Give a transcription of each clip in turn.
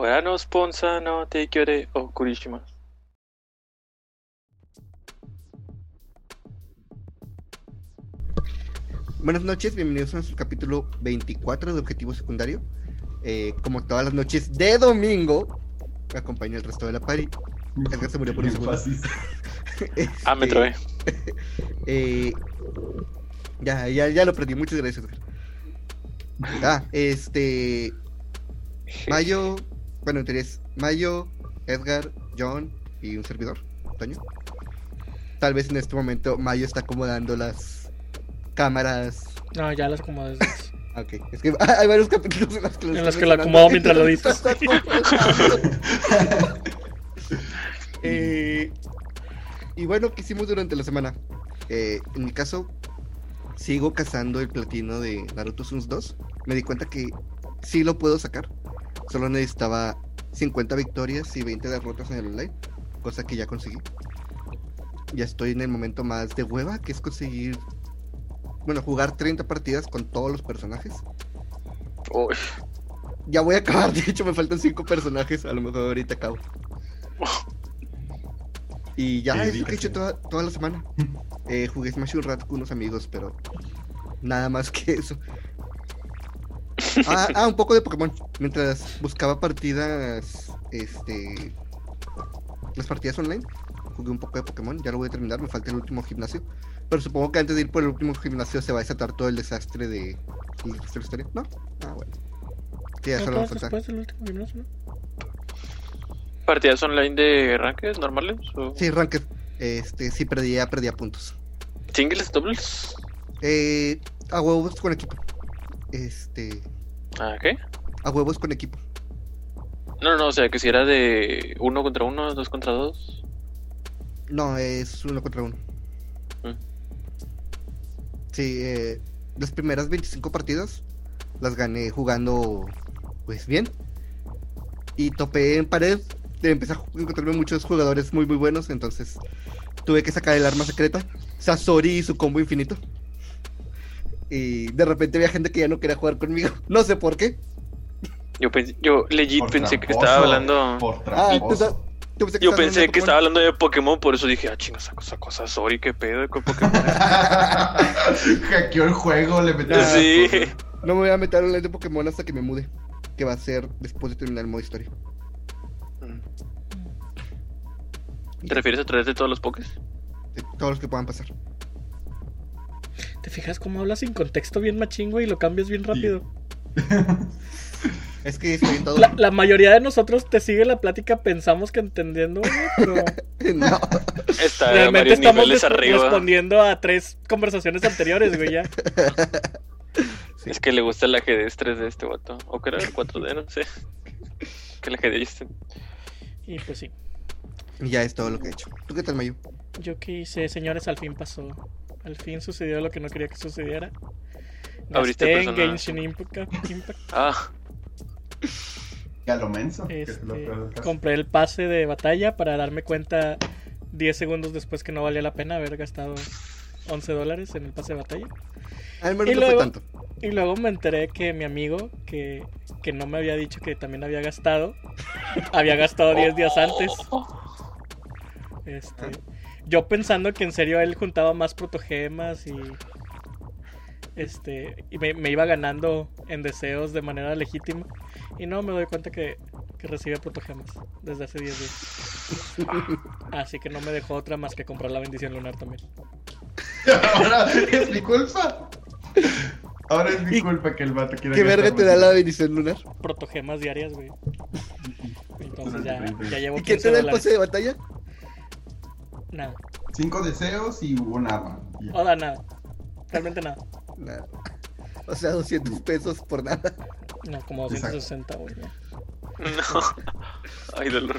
Korano Sponsa no Teikyore o Kurishima. Buenas noches, bienvenidos a nuestro capítulo 24 de Objetivo Secundario. Eh, como todas las noches de domingo, me acompaña el resto de la pari. Edgar se murió por un segundo. fascista. Ah, me Este, trobé. eh, ya, ya, ya lo perdí. Muchas gracias, Edgar. Ah, este. Mayo. Bueno, tenés Mayo, Edgar, John y un servidor, Toño. Tal vez en este momento Mayo está acomodando las cámaras. No, ya las. Ah, Ok, es que hay varios capítulos en los que En los que lo mencionando acomodo mientras lo completando. Eh, y bueno, ¿qué hicimos durante la semana? Eh, en mi caso, sigo cazando el platino de Naruto Suns 2. Me di cuenta que sí lo puedo sacar. Solo necesitaba 50 victorias y 20 derrotas en el online, cosa que ya conseguí. Ya estoy en el momento más de hueva, que es conseguir, bueno, jugar 30 partidas con todos los personajes. Uy, Ya voy a acabar, de hecho me faltan 5 personajes, a lo mejor ahorita acabo. Y ya es lo que he hecho toda, toda la semana. Eh, jugué Smash un rato con unos amigos, pero nada más que eso. Ah, ah, un poco de Pokémon. Mientras buscaba partidas, este, las partidas online, jugué un poco de Pokémon. Ya lo voy a terminar, me falta el último gimnasio. Pero supongo que antes de ir por el último gimnasio se va a desatar todo el desastre de, de la historia. ¿No? Ah, bueno. Sí, ya ¿No solo después del último gimnasio? ¿Partidas online de ranked normales? O Sí, Ranked. Este, sí perdía, perdía puntos. ¿Singles, doubles? Eh, a huevos con equipo. Este, Ah, ¿qué? a huevos con equipo. No, no, no, o sea, que si era de uno contra uno, dos contra dos. No, es uno contra uno. Mm. Sí, eh, las primeras 25 partidas las gané jugando, pues bien. Y topé en pared. Empecé a encontrarme muchos jugadores muy, muy buenos. Entonces tuve que sacar el arma secreta. Sasori y su combo infinito. Y de repente había gente que ya no quería jugar conmigo. No sé por qué. Yo, pensé, yo legit Por pensé que estaba hablando. Por Ah, tú, tramposo. tú pensé que Yo pensé que Pokémon. estaba hablando de Pokémon, por eso dije, ah, chinga, esa cosa, cosa, sorry, qué pedo con Pokémon. Hackeó el juego, le metió. las sí. cosas. No me voy a meter online de Pokémon hasta que me mude. Que va a ser después de terminar el modo historia. ¿Te refieres a través de todos los Pokés? De todos los que puedan pasar. ¿Te fijas cómo hablas sin contexto bien machingo y lo cambias bien rápido? Es que estoy en todo. La, la mayoría de nosotros te sigue la plática, pensamos que entendiendo, güey, pero no. Está realmente estamos arriba. respondiendo a tres conversaciones anteriores, güey, ya. Sí. Es que le gusta el ajedrez 3D este vato. O que era el 4D, no sé. Que el ajedrez. Y pues sí. Y ya es todo lo que he hecho. ¿Tú qué tal, Mayu? Yo qué hice, señores, al fin pasó. Al fin sucedió lo que no quería que sucediera. Abriste Gasté en. Genshin Impact. Impact. Ah, Y a lo menso. lo Este, caso. compré el pase de batalla para darme cuenta 10 segundos después que no valía la pena haber gastado 11 dólares en el pase de batalla. Al menos Y no luego- fue tanto. Y luego me enteré que mi amigo, que, que no me había dicho que también había gastado, había gastado 10 días antes. Este, yo pensando que en serio él juntaba más protogemas y este y me, me iba ganando en deseos de manera legítima. Y no me doy cuenta que, que recibe protogemas desde hace 10 días. Así que no me dejó otra más que comprar la bendición lunar también. Ahora es mi culpa. Ahora es mi ¿Y culpa que el vato quiera ¿Qué verga te da la bendición lunar? Protogemas diarias, güey. Entonces ya, ya llevo ¿Y quién 15 te da el pase de batalla? Nada. Cinco deseos y. Y ya. Oda, nada. Realmente nada. Nada. O sea, 200 pesos por nada. No, como Exacto. 260, güey. no. Ay, dolor.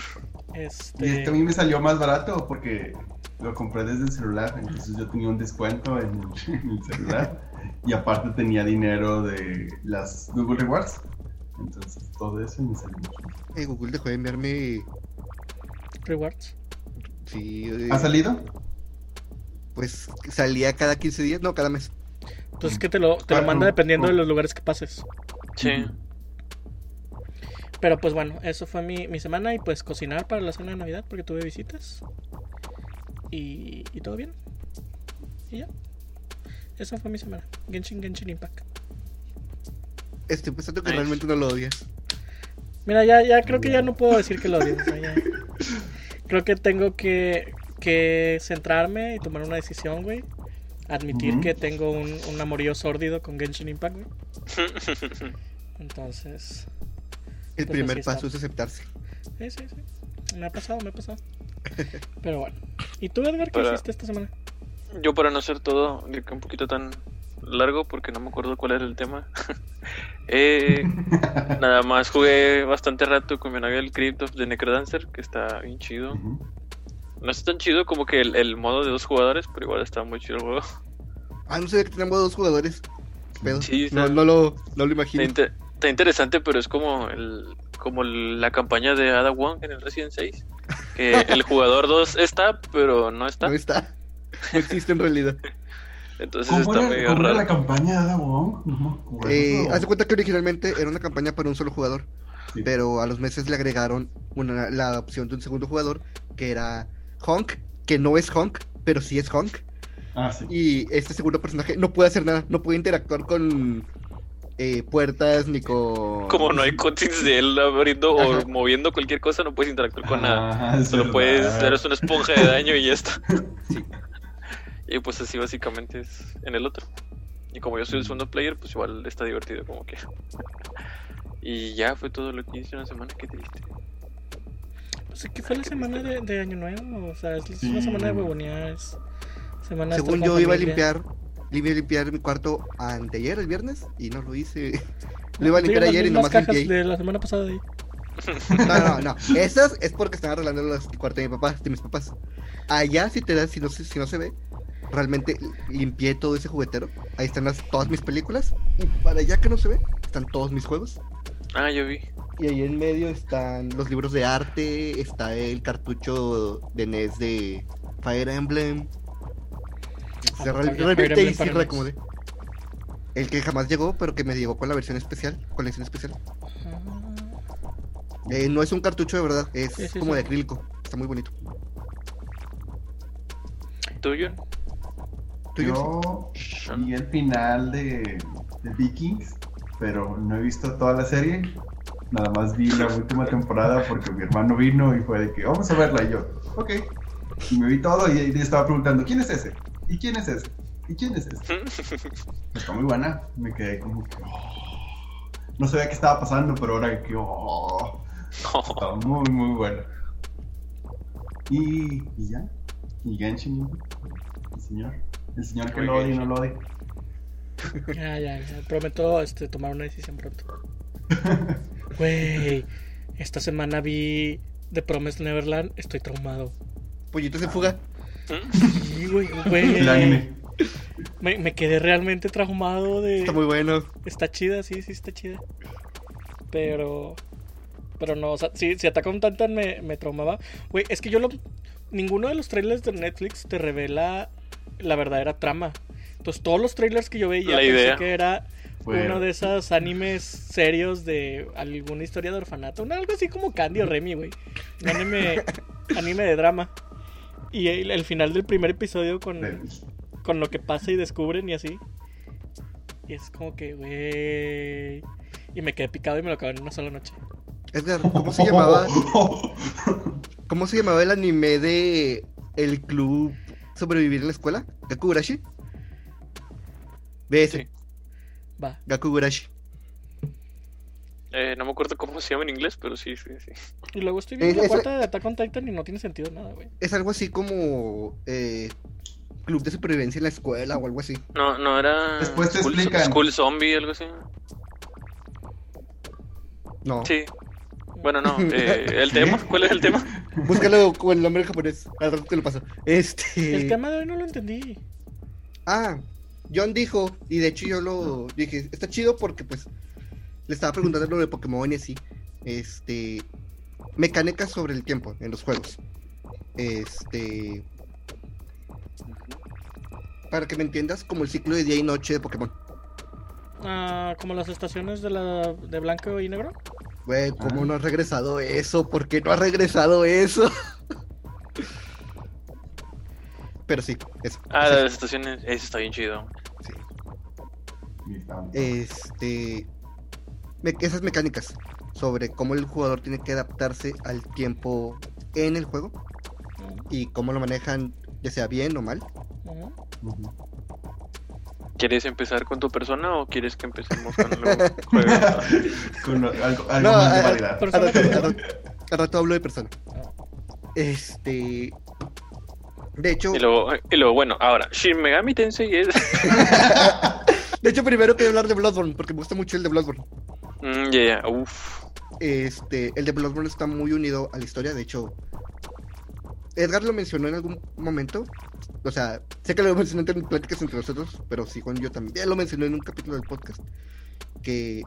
Este. Y este a mí me salió más barato porque lo compré desde el celular. Entonces yo tenía un descuento en el, en el celular. Y aparte tenía dinero de las Google Rewards. Entonces todo eso me salió mucho. más. Eh, Google dejó de enviarme. Rewards. Sí, eh, ¿Ha salido? pues salía cada 15 días, no, cada mes. Pues es que te lo, te lo manda dependiendo de los lugares que pases. Sí. Pero pues bueno, eso fue mi, mi semana y pues cocinar para la cena de Navidad porque tuve visitas. Y, y todo bien. Y ya. Eso fue mi semana. Genshin Genshin Impact. Estoy pensando que Nice. realmente no lo odias. Mira, ya, ya creo que ya no puedo decir que lo odio. o sea, ya. Creo que tengo que, que centrarme y tomar una decisión, güey. Admitir que tengo un, un amorío sórdido con Genshin Impact, güey. Entonces, El Pues primer paso está. es aceptarse. sí, sí, sí. Me ha pasado, me ha pasado. Pero bueno. ¿Y tú, Edgar, qué Para- hiciste esta semana? Yo para no hacer todo de que un poquito tan largo porque no me acuerdo cuál era el tema. eh, nada más jugué bastante rato con mi novia el Crypt of the Necrodancer, que está bien chido. No está tan chido como que el, el modo de dos jugadores, pero igual está muy chido el juego. Ah, no sabía que tenemos dos jugadores. ¿Qué pedo? Sí, no, está- no lo, no lo Está, imagino. está interesante, pero es como el como la campaña de Ada Wong en el Resident 6. Que el jugador 2 está, pero no está. No está. No existe en realidad. Entonces ¿Cómo está era, medio cómo era raro. la campaña de Wong? No me acuerdo. Eh, haz de cuenta que originalmente era una campaña para un solo jugador, Sí. pero a los meses le agregaron una, la opción de un segundo jugador, que era Honk, que no es Honk, pero sí es Honk. Ah, sí. Y este segundo personaje no puede hacer nada, no puede interactuar con eh, puertas ni con... Como no hay cutscenes de él abriendo o moviendo cualquier cosa, no puedes interactuar con nada. Ah, es Solo verdad. puedes, eres una esponja de daño y ya está. Sí. Y pues así básicamente es en el otro. Y como yo soy el segundo player, pues igual está divertido como que. Y ya fue todo lo que hice una semana, qué triste. Pues que fue la semana de, de Año Nuevo. O sea, es una semana de huevonear. Es semana Según yo iba a limpiar, iba a limpiar mi cuarto anteayer, el viernes, y no lo hice. Lo iba a Sí, limpiar las ayer y nomás cajas limpié. de la semana pasada de ahí. No, no, no. Esas es porque están arreglando los cuartos de mi papá, de mis papás. Allá si te das, si no, si no se ve, realmente limpié todo ese juguetero. Ahí están las, todas mis películas. Y para allá que no se ve, están todos mis juegos. Ah, yo vi. Y ahí en medio están los libros de arte, está el cartucho de NES de Fire Emblem. Se Ah, re- Fire revité y sí para NES. reacomodé. El que jamás llegó, pero que me llegó con la versión especial, colección especial. Ah, Eh, no es un cartucho de verdad, es Sí, sí, como sí. de acrílico. Está muy bonito. ¿Tuyo? Yo vi el final de, de Vikings, pero no he visto toda la serie. Nada más vi la última temporada porque mi hermano vino y fue de que vamos a verla. Y yo, ok. Y me vi todo y, y estaba preguntando, ¿quién es ese? ¿Y quién es ese? ¿Y quién es ese? Está muy buena. Me quedé como que. oh. No sabía qué estaba pasando, pero ahora que. oh, está muy, muy buena. Y, y ya. Y Genshin, el señor. El señor que lo odia y no lo odia. Ya, ya, ya. Prometo este, tomar una decisión pronto. Güey, esta semana vi The Promised Neverland. Estoy traumado. Pollitos en fuga. Sí, güey, güey. El anime. Me, me quedé realmente traumado de. Está muy bueno. Está chida, sí, sí, está chida. Pero. Pero no, o sea, si, si Attack on Titan me, me traumaba. Güey, es que yo lo. Ninguno de los trailers de Netflix te revela la verdadera trama. Entonces, todos los trailers que yo veía La pensé idea. que era Fue- uno de esos animes serios de alguna historia de orfanato. un- algo así como Candy o Remy, güey. Un anime, anime de drama. Y el, el final del primer episodio con, con lo que pasa y descubren y así. Y es como que, güey. Y me quedé picado y me lo acabé en una sola noche. Edgar, ¿cómo se llamaba? ¿Cómo se llamaba el anime de el club sobrevivir en la escuela? Gakugurashi. Ese, Sí. Va. Gakugurashi. Eh, no me acuerdo cómo se llama en inglés, pero sí, sí, sí. Y luego estoy viendo Eh, la esa- cuarta de Attack on Titan y no tiene sentido nada, güey. Es algo así como eh, club de supervivencia en la escuela o algo así. No, no era. Después te School, explican. School Zombie, algo así. No. Sí. Bueno, no. eh, ¿El tema? ¿Cuál es el tema? Búscalo con el nombre japonés. Al rato te lo paso. Este. El tema de hoy no lo entendí. Ah, John dijo, y de hecho yo lo dije, está chido porque pues le estaba preguntando lo de Pokémon y así. Este. Mecánicas sobre el tiempo en los juegos. Este. Para que me entiendas, como el ciclo de día y noche de Pokémon. Ah, como las estaciones de la de blanco y negro. Güey, ¿cómo Ah. no ha regresado eso? ¿Por qué no ha regresado eso? Pero sí, eso. Ah, las estaciones, eso está bien chido. sí. Y está- Este. me- esas mecánicas sobre cómo el jugador tiene que adaptarse al tiempo en el juego y cómo lo manejan, ya sea bien o mal. Ujú. Ujú. ¿Quieres empezar con tu persona o quieres que empecemos con el juego? Con algo, algo No, más de ah, variedad. Al Persona rato, hablo de persona. Este. De hecho, Y luego, y luego, bueno, ahora, Shin Megami Tensei es... de hecho, primero quería hablar de Bloodborne, porque me gusta mucho el de Bloodborne. Mm, ya, ya, uff. Este, el de Bloodborne está muy unido a la historia, de hecho. Edgar lo mencionó en algún momento. O sea, sé que lo mencioné en pláticas entre nosotros, pero sí, Juan, yo también lo mencioné en un capítulo del podcast. Que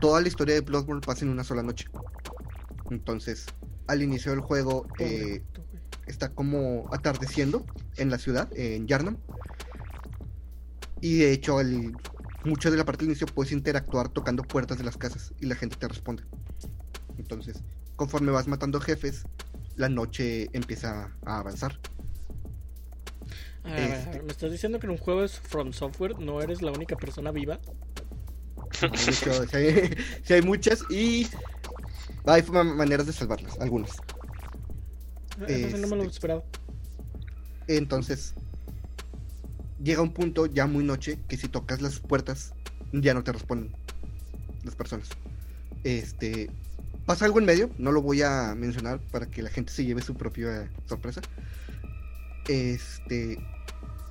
toda la historia de Bloodborne pasa en una sola noche. Entonces, al inicio del juego, eh, está como atardeciendo en la ciudad, en Yarnam. Y de hecho, el, mucho de la parte del inicio puedes interactuar tocando puertas de las casas y la gente te responde. Entonces, conforme vas matando jefes, la noche empieza a avanzar. A ver, a ver, a Este- ver, ¿Me estás diciendo que en un juego es From Software no eres la única persona viva? Hecho, sí hay, muchas y hay ma- maneras de salvarlas, algunas. Sí no me lo Este- esperaba. Entonces, llega un punto ya muy noche que si tocas las puertas ya no te responden las personas. Este, pasa algo en medio, no lo voy a mencionar para que la gente se lleve su propia sorpresa. Este,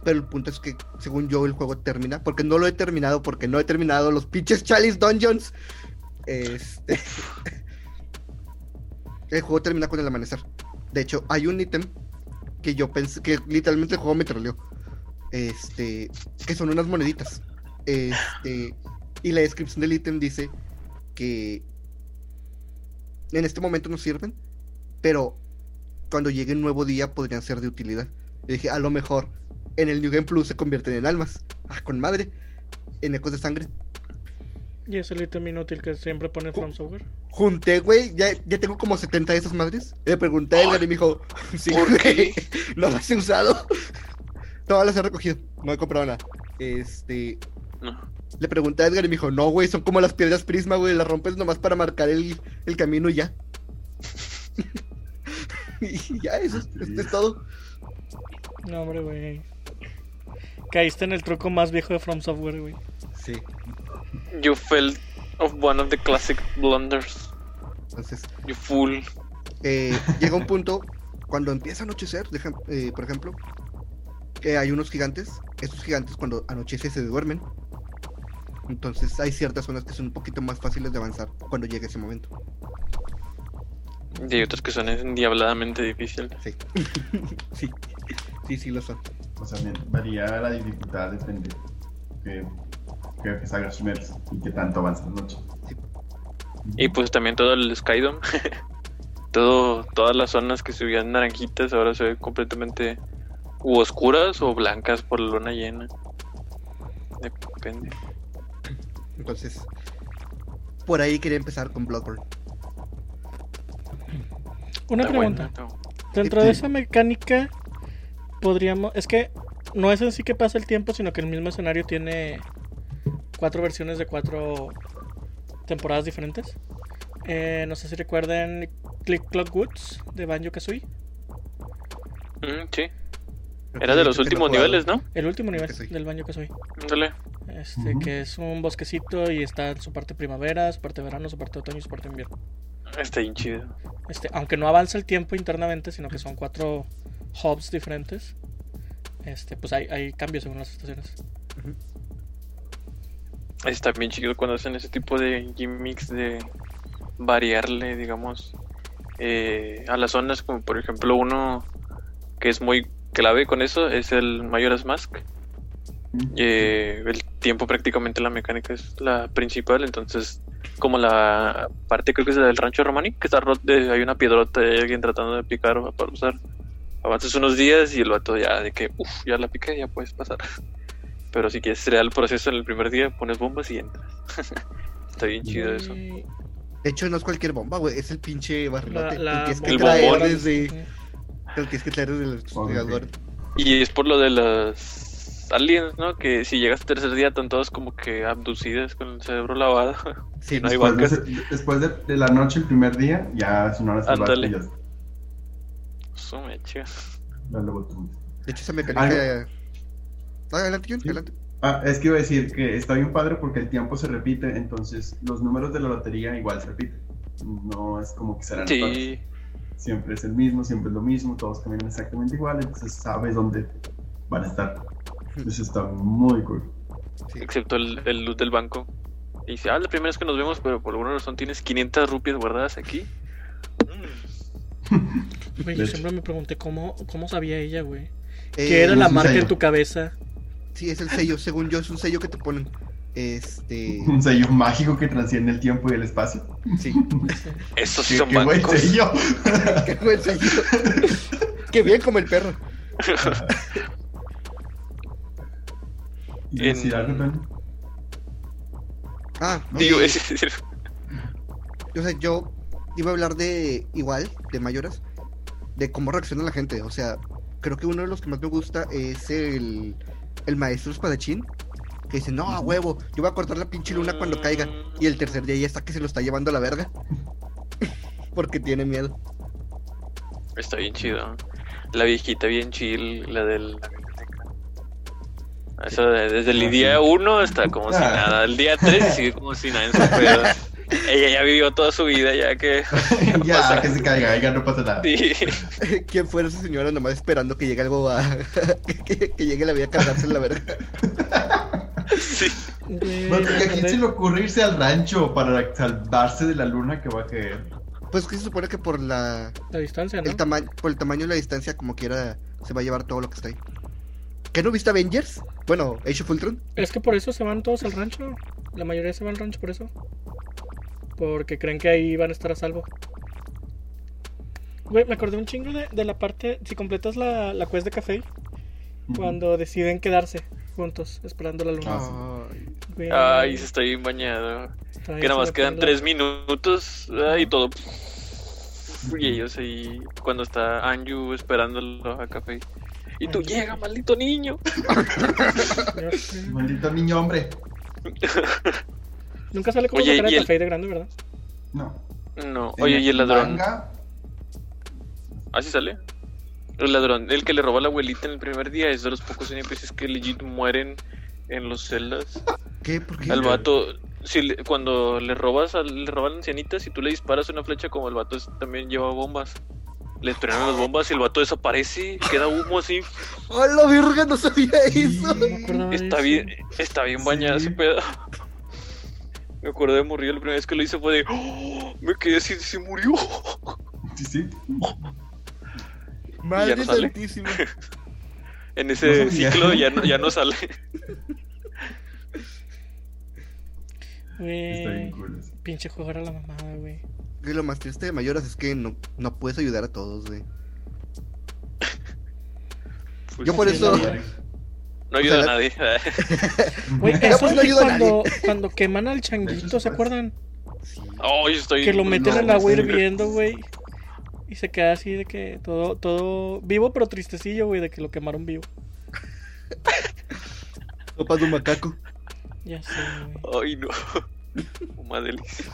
pero el punto es que según yo el juego termina, porque no lo he terminado, porque no he terminado los pinches Chalice Dungeons. Este, el juego termina con el amanecer. De hecho, hay un ítem que yo pensé que literalmente el juego me troleó. Este, que son unas moneditas. Este, y la descripción del ítem dice que en este momento no sirven, pero cuando llegue un nuevo día podrían ser de utilidad. Y dije, a lo mejor en el New Game Plus se convierten en almas. Ah, con madre. En ecos de sangre. Y es el ítem inútil que siempre pone From Software. Junté, güey, ya, ya tengo como 70 de esas madres. Le pregunté a Edgar y me dijo, sí, ¿por güey, qué? no las he usado. Todas las he recogido, no he comprado nada. Este, No. le pregunté a Edgar y me dijo, no, güey, son como las piedras prisma, güey, las rompes nomás para marcar el, el camino y ya. y ya, eso es, es todo. No, hombre, güey. Caíste en el truco más viejo de From Software, güey. Sí, You felt of one of the classic blunders. entonces, You fool. eh, llega un punto cuando empieza a anochecer, deja- eh, por ejemplo, que hay unos gigantes. Esos gigantes cuando anochece se duermen. Entonces hay ciertas zonas que son un poquito más fáciles de avanzar cuando llegue ese momento. Y hay otros que son endiabladamente difíciles. Sí. sí, sí, sí lo son. O sea, me- varía la dificultad, depende que, que, que salga y que tanto avanza la noche. Y pues también todo el Skydom. todo, todas las zonas que se veían naranjitas ahora se ven completamente u oscuras o blancas por la luna llena. Depende. Entonces, por ahí quería empezar con Bloodborne. Una Está pregunta. bueno, Dentro de esa mecánica, podríamos. Es que no es en sí que pasa el tiempo, sino que el mismo escenario tiene cuatro versiones de cuatro temporadas diferentes. Eh, no sé si recuerden Click Clock Woods de Banjo Kazooie. Mm, sí, era de los que últimos niveles, ¿no? El último nivel del Banjo Kazooie. Ándale. Este, Ujú. que es un bosquecito y está en su parte primavera, su parte verano, su parte otoño y su parte invierno. Está bien chido. Este, aunque no avanza el tiempo internamente, sino que son cuatro hubs diferentes. Este, pues hay, hay cambios según las estaciones. Está bien chido cuando hacen ese tipo de gimmicks de variarle, digamos, eh, a las zonas, como por ejemplo uno que es muy clave con eso es el Majora's Mask. Eh, el tiempo prácticamente la mecánica es la principal, entonces como la parte creo que es la del rancho Romani, que está rot- eh, hay una piedrota de alguien tratando de picar para usar. Avanzas unos días y el vato ya de que, uff, ya la piqué, ya puedes pasar. Pero si quieres crear el proceso en el primer día, pones bombas y entras. está bien chido eso. Y- De hecho, no es cualquier bomba, güey. Es el pinche La, barrilote. la el que es que El traer desde. Que es que traer desde el. Y es por lo de las aliens, ¿no? Que si llegas al tercer día están todos como que abducidas con el cerebro lavado. Sí, No hay Después, bancas. de, después de, de la noche, el primer día, ya sonaron las Ándale. batallas. Su mecha. La lobotomía. De hecho, esa mecánica. Ah, adelante, Jun, Sí. adelante. Ah, es que iba a decir que está bien padre porque el tiempo se repite, entonces los números de la lotería igual se repiten. No es como que serán. Sí. Siempre es el mismo, siempre es lo mismo, todos caminan exactamente igual, entonces sabes dónde van a estar. Eso está muy cool. Sí. Excepto el, el loot del banco. Y dice, ah, la primera vez que nos vemos, pero por alguna razón tienes 500 rupias guardadas aquí. Mm. Güey, yo siempre me pregunté cómo, cómo sabía ella, güey. Eh, ¿Qué era la marca sello. en tu cabeza? Sí, es el sello. Según yo, es un sello que te ponen. Este. Un sello mágico que trasciende el tiempo y el espacio. Sí. Esos sí son qué buen sello. Qué buen sello. Qué bien como el perro. ¿Y decir En- algo, Tony? Ah, Digo, eh, es, es- O sea, yo iba a hablar de igual, de mayoras, de cómo reacciona la gente. O sea, creo que uno de los que más me gusta es el, el maestro espadachín, que dice, no, a huevo, yo voy a cortar la pinche luna cuando caiga. Y el tercer día ya está que se lo está llevando a la verga. Porque tiene miedo. Está bien chido. La viejita bien chill, la del. Eso de- desde el Ah, día. 1 hasta como si Ah. nada. El día 3 sigue como si nada en su pedo. Ella ya vivió toda su vida, ya que. ya, pasa. que se caiga, ya no pasa nada. Sí. ¿Quién fuera esa señora nomás esperando que llegue algo a... que, que llegue la vida a cargarse en la verga? Sí. Güey, ¿A quién se le ocurre irse al rancho para salvarse de la luna que va a caer? Pues que se supone que por la La distancia, ¿no? el tamaño por el tamaño y la distancia como quiera se va a llevar todo lo que está ahí. ¿Qué no viste Avengers? Bueno, Age of Ultron. Es que por eso se van todos al rancho. La mayoría se va al rancho por eso. Porque creen que ahí van a estar a salvo. Güey, me acordé un chingo de, de la parte. Si completas la, la quest de café, cuando deciden quedarse juntos, esperando la luna. Ah, Ay, Güey, Ay, se está bien bañado. está Que nada más quedan la- 3 minutos ah, y todo. Y ellos ahí, cuando está Anju esperándolo a café. Y tú, Anju. llega, maldito niño. Maldito niño hombre. Nunca sale como Oye, la cara y de el- café de grande, ¿verdad? No. No, oye, ¿y el ladrón? Manga, ¿Así sale? El ladrón, el que le roba a la abuelita en el primer día, es de los pocos NPCs que legit mueren en los celdas. ¿Qué? ¿Por qué? Al vato, si le- cuando le robas, a, le roban a la ancianita, si tú le disparas una flecha, como el vato es- también lleva bombas, le estrenan las bombas y el vato desaparece, queda humo así. ¡A la verga! No sabía Sí. eso. No Está bien, está bien bañado Sí. ese pedo. Me acuerdo de morir la primera vez que lo hice fue de, "Oh", me quedé así, se murió. Sí, sí. Madre no sale. santísima. En ese ciclo ya no, ya no sale. Está bien Güey, cool. eso. pinche juego era la mamada, güey. Y lo más triste de mayoras es que no, no puedes ayudar a todos, güey. Pues Yo por sí, eso. No ayuda o a nadie. Güey, eso pues, no a cuando, cuando queman al changuito, ¿se acuerdan? Sí. Oh, yo estoy. Que lo meten no, al agua hirviendo, güey. Y se queda así de que todo, todo vivo pero tristecillo, güey, de que lo quemaron vivo. Sopa de un macaco. Ya sé, güey. Ay, no. Una delicia.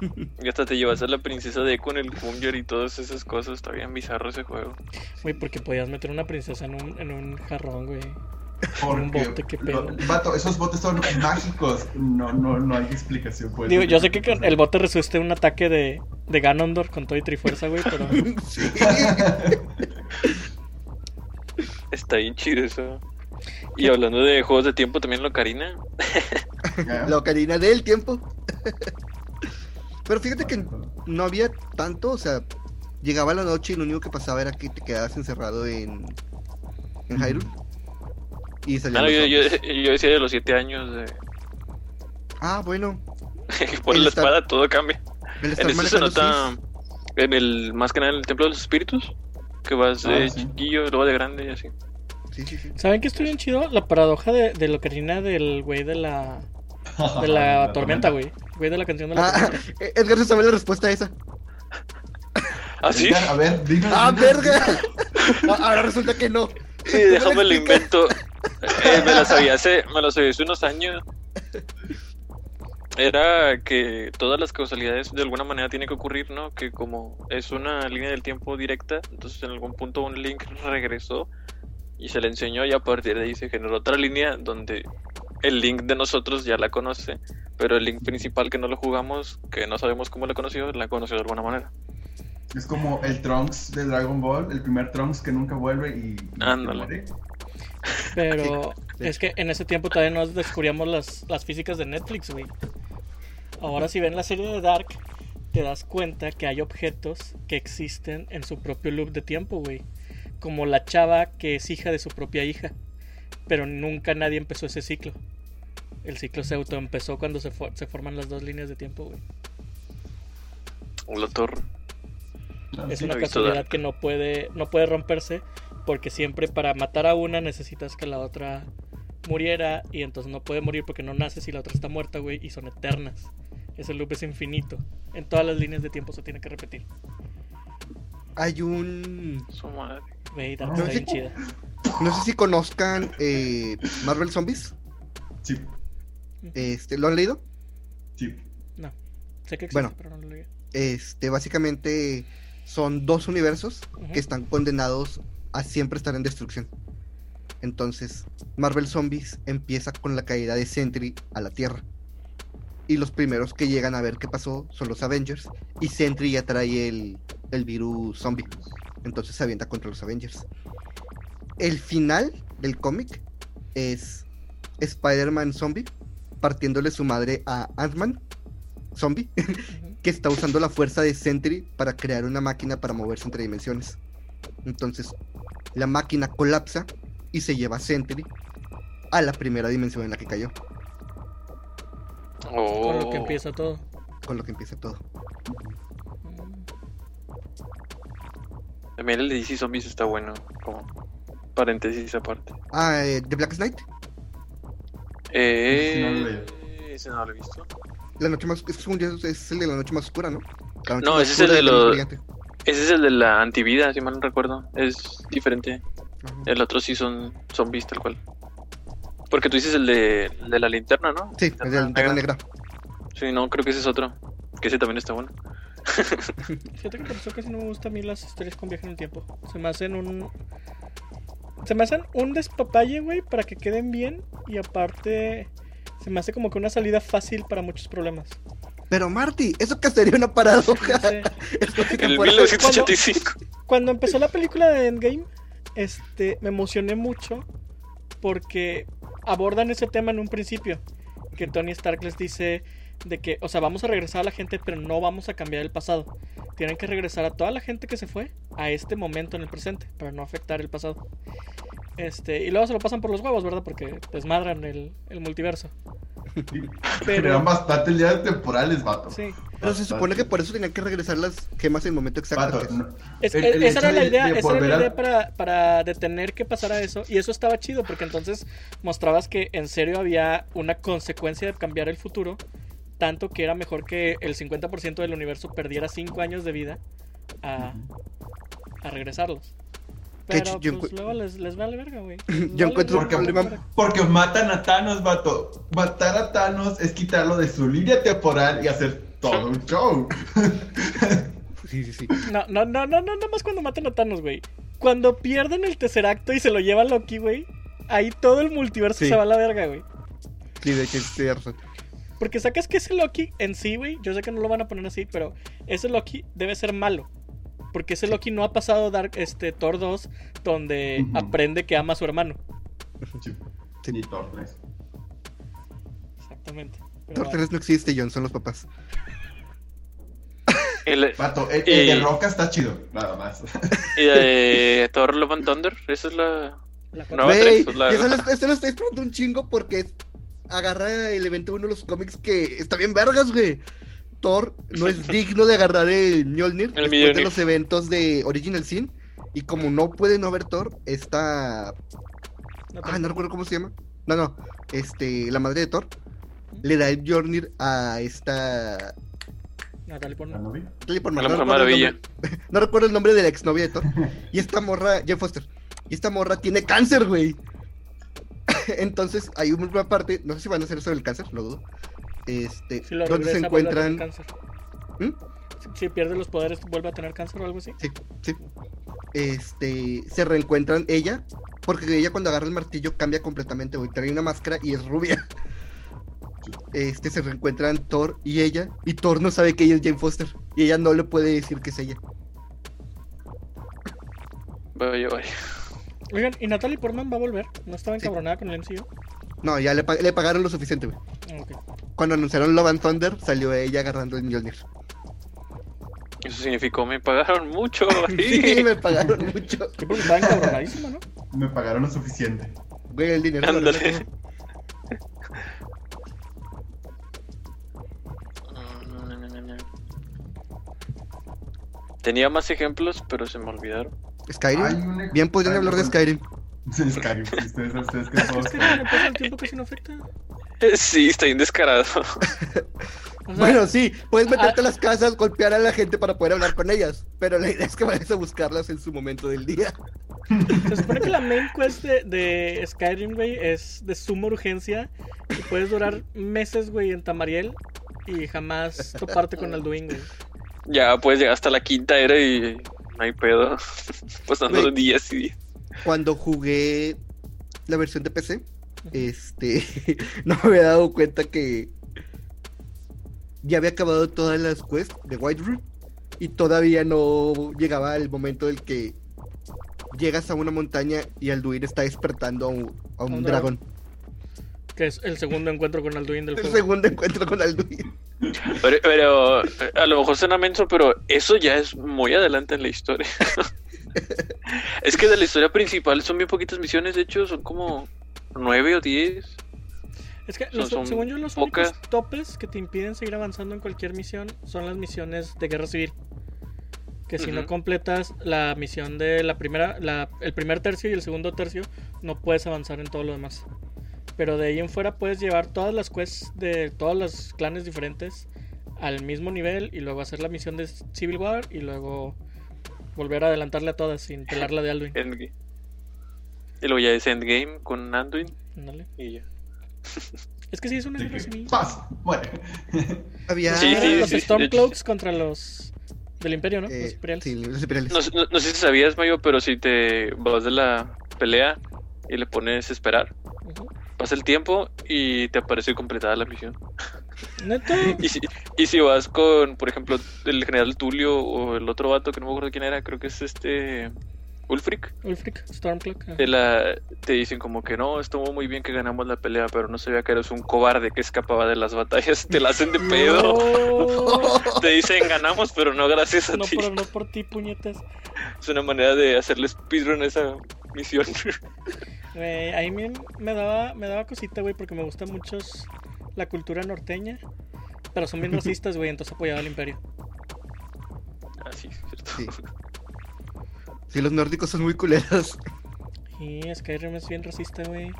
Y hasta te llevas a la princesa de con el Hunger y todas esas cosas. Está bien bizarro ese juego. Güey, porque podías meter una princesa en un, en un jarrón, güey. Un Porque, bote, vato, esos botes son mágicos. No, no, no hay explicación. pues. Digo, yo sé que con- el bote resiste un ataque de, de Ganondorf con todo y trifuerza, güey, pero Sí. Está bien chido eso. Y hablando de juegos de tiempo, también lo Karina. Ya. La ocarina del tiempo. Pero fíjate que no había tanto, o sea, llegaba la noche y lo único que pasaba era que te quedabas encerrado en, en Hyrule. Y Ah, salían no, los yo, yo, decía de los 7 años. De... Ah, bueno. Por la está- espada, todo cambia. En este se nota. En el. Más que nada en el templo de los espíritus. Que vas de Ah, sí. chiquillo, luego de grande y así. Sí, sí, sí. ¿saben qué estoy bien chido? La paradoja de, de la ocarina del güey de la De la tormenta, güey. Güey de la canción de la Ah, tormenta. Edgar se sabe la respuesta a esa. ¿Ah, sí? Edgar, A ver, dinos. ¡Ah, verga! Ah, Ahora resulta que no. Sí, déjame lo invento. Eh, me lo sabía hace, me lo sabía hace unos años. Era que todas las causalidades de alguna manera tienen que ocurrir, ¿no? Que como es una línea del tiempo directa, entonces en algún punto un link regresó y se le enseñó y a partir de ahí se generó otra línea donde el link de nosotros ya la conoce, pero el link principal que no lo jugamos, que no sabemos cómo la conoció, la conoció de alguna manera. Es como el Trunks de Dragon Ball, el primer Trunks que nunca vuelve y. Ándale. Pero sí. es que en ese tiempo todavía no descubríamos las, las físicas de Netflix, güey. Ahora si ven la serie de Dark, te das cuenta que hay objetos que existen en su propio loop de tiempo, güey. Como la chava que es hija de su propia hija. Pero nunca nadie empezó ese ciclo. El ciclo se autoempezó cuando se, for- se forman las dos líneas de tiempo, güey. Torre. Ah, Es sí. una casualidad que no puede, no puede romperse porque siempre para matar a una necesitas que la otra muriera y entonces no puede morir porque no nace si la otra está muerta, güey, y son eternas. Ese loop es infinito. En todas las líneas de tiempo se tiene que repetir. Hay un. Su madre. Dark No, sí. bien chida. No sé si conozcan eh, Marvel Zombies. Sí, Este, ¿Lo han leído? sí. No, sé que existe, Bueno. pero no lo leí. Este, básicamente son dos universos que están condenados a siempre estar en destrucción. Entonces, Marvel Zombies empieza con la caída de Sentry a la Tierra. Y los primeros que llegan a ver qué pasó son los Avengers. Y Sentry ya trae el, el virus zombie. Entonces se avienta contra los Avengers. El final del cómic es Spider-Man zombie partiéndole su madre a Ant-Man zombie que está usando la fuerza de Sentry para crear una máquina para moverse entre dimensiones. Entonces, la máquina colapsa y se lleva a Sentry a la primera dimensión en la que cayó, Oh. Con lo que empieza todo. con lo que empieza todo. También el de DC Zombies está bueno, como paréntesis aparte. Ah, eh, The Black Knight, Eh, Ese no lo leí. ese no lo he visto. la noche más es, un es el de la noche más oscura, ¿no? No, ese es el de los- brillante. Ese es el de la antivida, si mal no recuerdo. Es diferente. Ajá. El otro sí son zombies tal cual. Porque tú dices el de, el de la linterna, ¿no? Sí, es de la linterna negra. Sí, no, creo que ese es otro. Que ese también está bueno. Fíjate que por eso casi no me gustan a mí las historias con viaje en el tiempo. Se me hacen un. Se me hacen un despapalle, güey, para que queden bien. Y aparte, se me hace como que una salida fácil para muchos problemas. Pero Marty, eso que sería una paradoja. Te El fuera- 1985. Cuando empezó la película de Endgame, este, me emocioné mucho porque abordan ese tema en un principio. Que Tony Stark les dice de que, o sea, vamos a regresar a la gente, pero no vamos a cambiar el pasado. Tienen que regresar a toda la gente que se fue a este momento en el presente para no afectar el pasado. Este, y luego se lo pasan por los huevos, ¿verdad? Porque desmadran el, el multiverso. Pero- Crean bastantes líneas temporales, vato. Sí. Pero se supone que por eso tenían que regresar las gemas en el momento exacto. Vato, que es- no- Es- El- es- el esa era la de- idea, de esa era la idea para, para detener que pasara eso. Y eso estaba chido, porque entonces mostrabas que en serio había una consecuencia de cambiar el futuro. Tanto que era mejor que el 50% del universo perdiera 5 años de vida a, a regresarlos. Que Pero yo pues encu- luego les, les vale verga, güey. Les Yo vale encuentro vale problema-. Porque matan a Thanos, vato. Matar a Thanos es quitarlo de su línea temporal y hacer todo un show. Sí, sí, sí. No, no, no, no, no, nada más cuando matan a Thanos, güey. Cuando pierden el Tesseracto y se lo lleva Loki, güey. Ahí todo el multiverso Sí. se va a la verga, güey. Sí, de sí, tienes razón. Porque sacas que ese Loki en sí, güey, yo sé que no lo van a poner así, pero ese Loki debe ser malo. Porque ese Loki no ha pasado Dark, este, Thor 2, donde aprende que ama a su hermano. Sí. Ni Thor 3. Exactamente. Pero Thor bueno. 3 no existe, John, son los papás. El, el de Y- Roca está chido, nada más. y de Thor Love and Thunder, esa es la. La Güey, tres, la- eso, lo, eso lo estoy esperando un chingo porque es- agarra el evento uno de los cómics que está bien vergas, güey. Thor no es digno de agarrar el Mjolnir después de los eventos de Original Sin. Y como no puede no haber Thor, está. no Ah, no recuerdo cómo se llama. No, no. Este, la madre de Thor. le da el Mjolnir a esta. No recuerdo el No recuerdo el nombre de la exnovia de Thor. Y esta morra, Jane Foster. Y esta morra tiene cáncer, güey. Entonces, hay una parte, no sé si van a hacer eso del cáncer, lo dudo. Este, Si lo donde se regresa, encuentran. cáncer. ¿Mm? Si, si pierde los poderes, vuelve a tener cáncer o algo así. Sí, sí. Este, se reencuentran ella, porque ella cuando agarra el martillo cambia completamente, güey. Trae una máscara y es rubia. Este, se reencuentran Thor y ella, y Thor no sabe que ella es Jane Foster, y ella no le puede decir que es ella. Vaya, vaya. Oigan, ¿y Natalie Portman va a volver? ¿No estaba Sí. encabronada con el MCU? No, ya le, le pagaron lo suficiente, güey. Cuando anunciaron Love and Thunder, salió ella agarrando el Mjolnir. Eso significó me pagaron mucho. Sí, me pagaron mucho. Me pagaron lo suficiente. Güey, el dinero. Ándale. Tenía más ejemplos, pero se me olvidaron. Skyrim. Bien podrían hablar de Skyrim. Sí, Skyrim. Ustedes, ustedes que todos. Es que con el tiempo casi no afecta. Sí, está bien descarado. O sea, Bueno, sí, puedes meterte a las casas, golpear a la gente para poder hablar con ellas. Pero la idea es que vayas a buscarlas en su momento del día. Se supone que la main quest de, de Skyrim, güey, es de suma urgencia. Y puedes durar meses, güey, en Tamariel y jamás toparte con Alduin, güey. Ya puedes llegar hasta la quinta era y no hay pedo. Pasando Güey. días y días. Cuando jugué la versión de PC, este, no me había dado cuenta que ya había acabado todas las quests de Whiterun y todavía no llegaba el momento del que llegas a una montaña y Alduin está despertando a un, a un dragón. Que es el segundo encuentro con Alduin del El juego. segundo encuentro con Alduin. Pero, pero, eh, a lo mejor suena menso, pero eso ya es muy adelante en la historia. es que de la historia principal son bien poquitas misiones, de hecho, son como nueve o diez. Es que, Son- los- son según yo, los pocas. únicos topes que te impiden seguir avanzando en cualquier misión son las misiones de guerra civil. Que si no completas la misión de la primera, la, el primer tercio y el segundo tercio, no puedes avanzar en todo lo demás. Pero de ahí en fuera puedes llevar todas las quests de todos los clanes diferentes al mismo nivel y luego hacer la misión de Civil War y luego volver a adelantarle a todas sin pelarla de Alduin. Endgame. Y luego ya es Endgame con Anduin Ándale. y ya. Es que sí es una Sí, guerra civil. Paz, muere. Había Sí, Eran sí, los sí, Stormcloaks contra los del Imperio, ¿no? eh, los imperiales. sí, los imperiales. No, sé- no- no sé si sabías, Mayo, pero si te vas de la pelea y le pones esperar, pasa el tiempo y te aparece completada la misión. ¿Neta? Y si, y si vas con, por ejemplo, el general Tulio o el otro vato que no me acuerdo quién era, creo que es este Ulfric, Ulfric, Stormcloak. te, la, te dicen como que no, estuvo muy bien que ganamos la pelea, pero no sabía que eres un cobarde que escapaba de las batallas, te la hacen de pedo. No, Te dicen ganamos, pero no gracias a no, ti. por, no por ti, puñetas. Es una manera de hacerle speedrun a esa misión. Güey, ahí me, me daba, me daba cosita, güey, porque me gusta mucho s- la cultura norteña. Pero son bien racistas, güey, entonces apoyaba al imperio. Ah, sí, cierto. Sí. Sí, los nórdicos son muy culeros. Y Skyrim es bien racista, güey.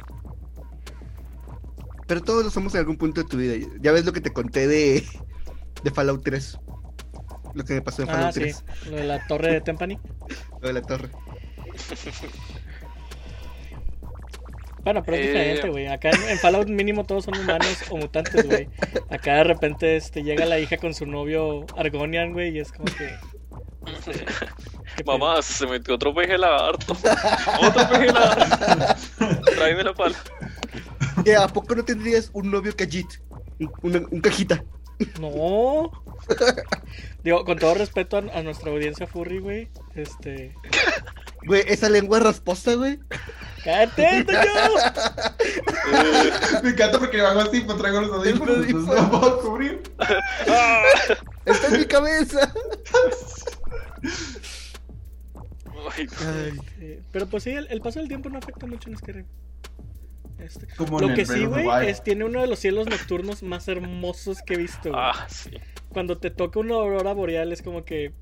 Pero todos lo somos en algún punto de tu vida. Ya ves lo que te conté de, de Fallout 3. Lo que me pasó en Fallout Ah, sí, 3. lo de la torre de Tempani. Lo de la torre. Bueno, pero es Eh. diferente, güey. Acá en, Fallout mínimo todos son humanos o mutantes, güey. Acá de repente este, llega la hija con su novio Argonian, güey, y es como que... Mamá, se metió otro peje lagarto. Otro peje lagarto. Tráeme la pala. ¿Que ¿A poco no tendrías un novio cajit? Un, un- un cajita. No. Digo, con todo respeto a, a nuestra audiencia furry, güey. Este. Güey, esa lengua rasposa, güey. ¡Cállate, Toño! Me encanta porque hago así, pues traigo los audífonos, Los entonces no puedo cubrir. Está en mi cabeza. Ay, Ay, Pero pues sí, el, el paso del tiempo no afecta mucho en Skyrim. Este, Como Lo en que sí, güey, es tiene uno de los cielos nocturnos más hermosos que he visto. ah, sí. Cuando te toca una aurora boreal es como que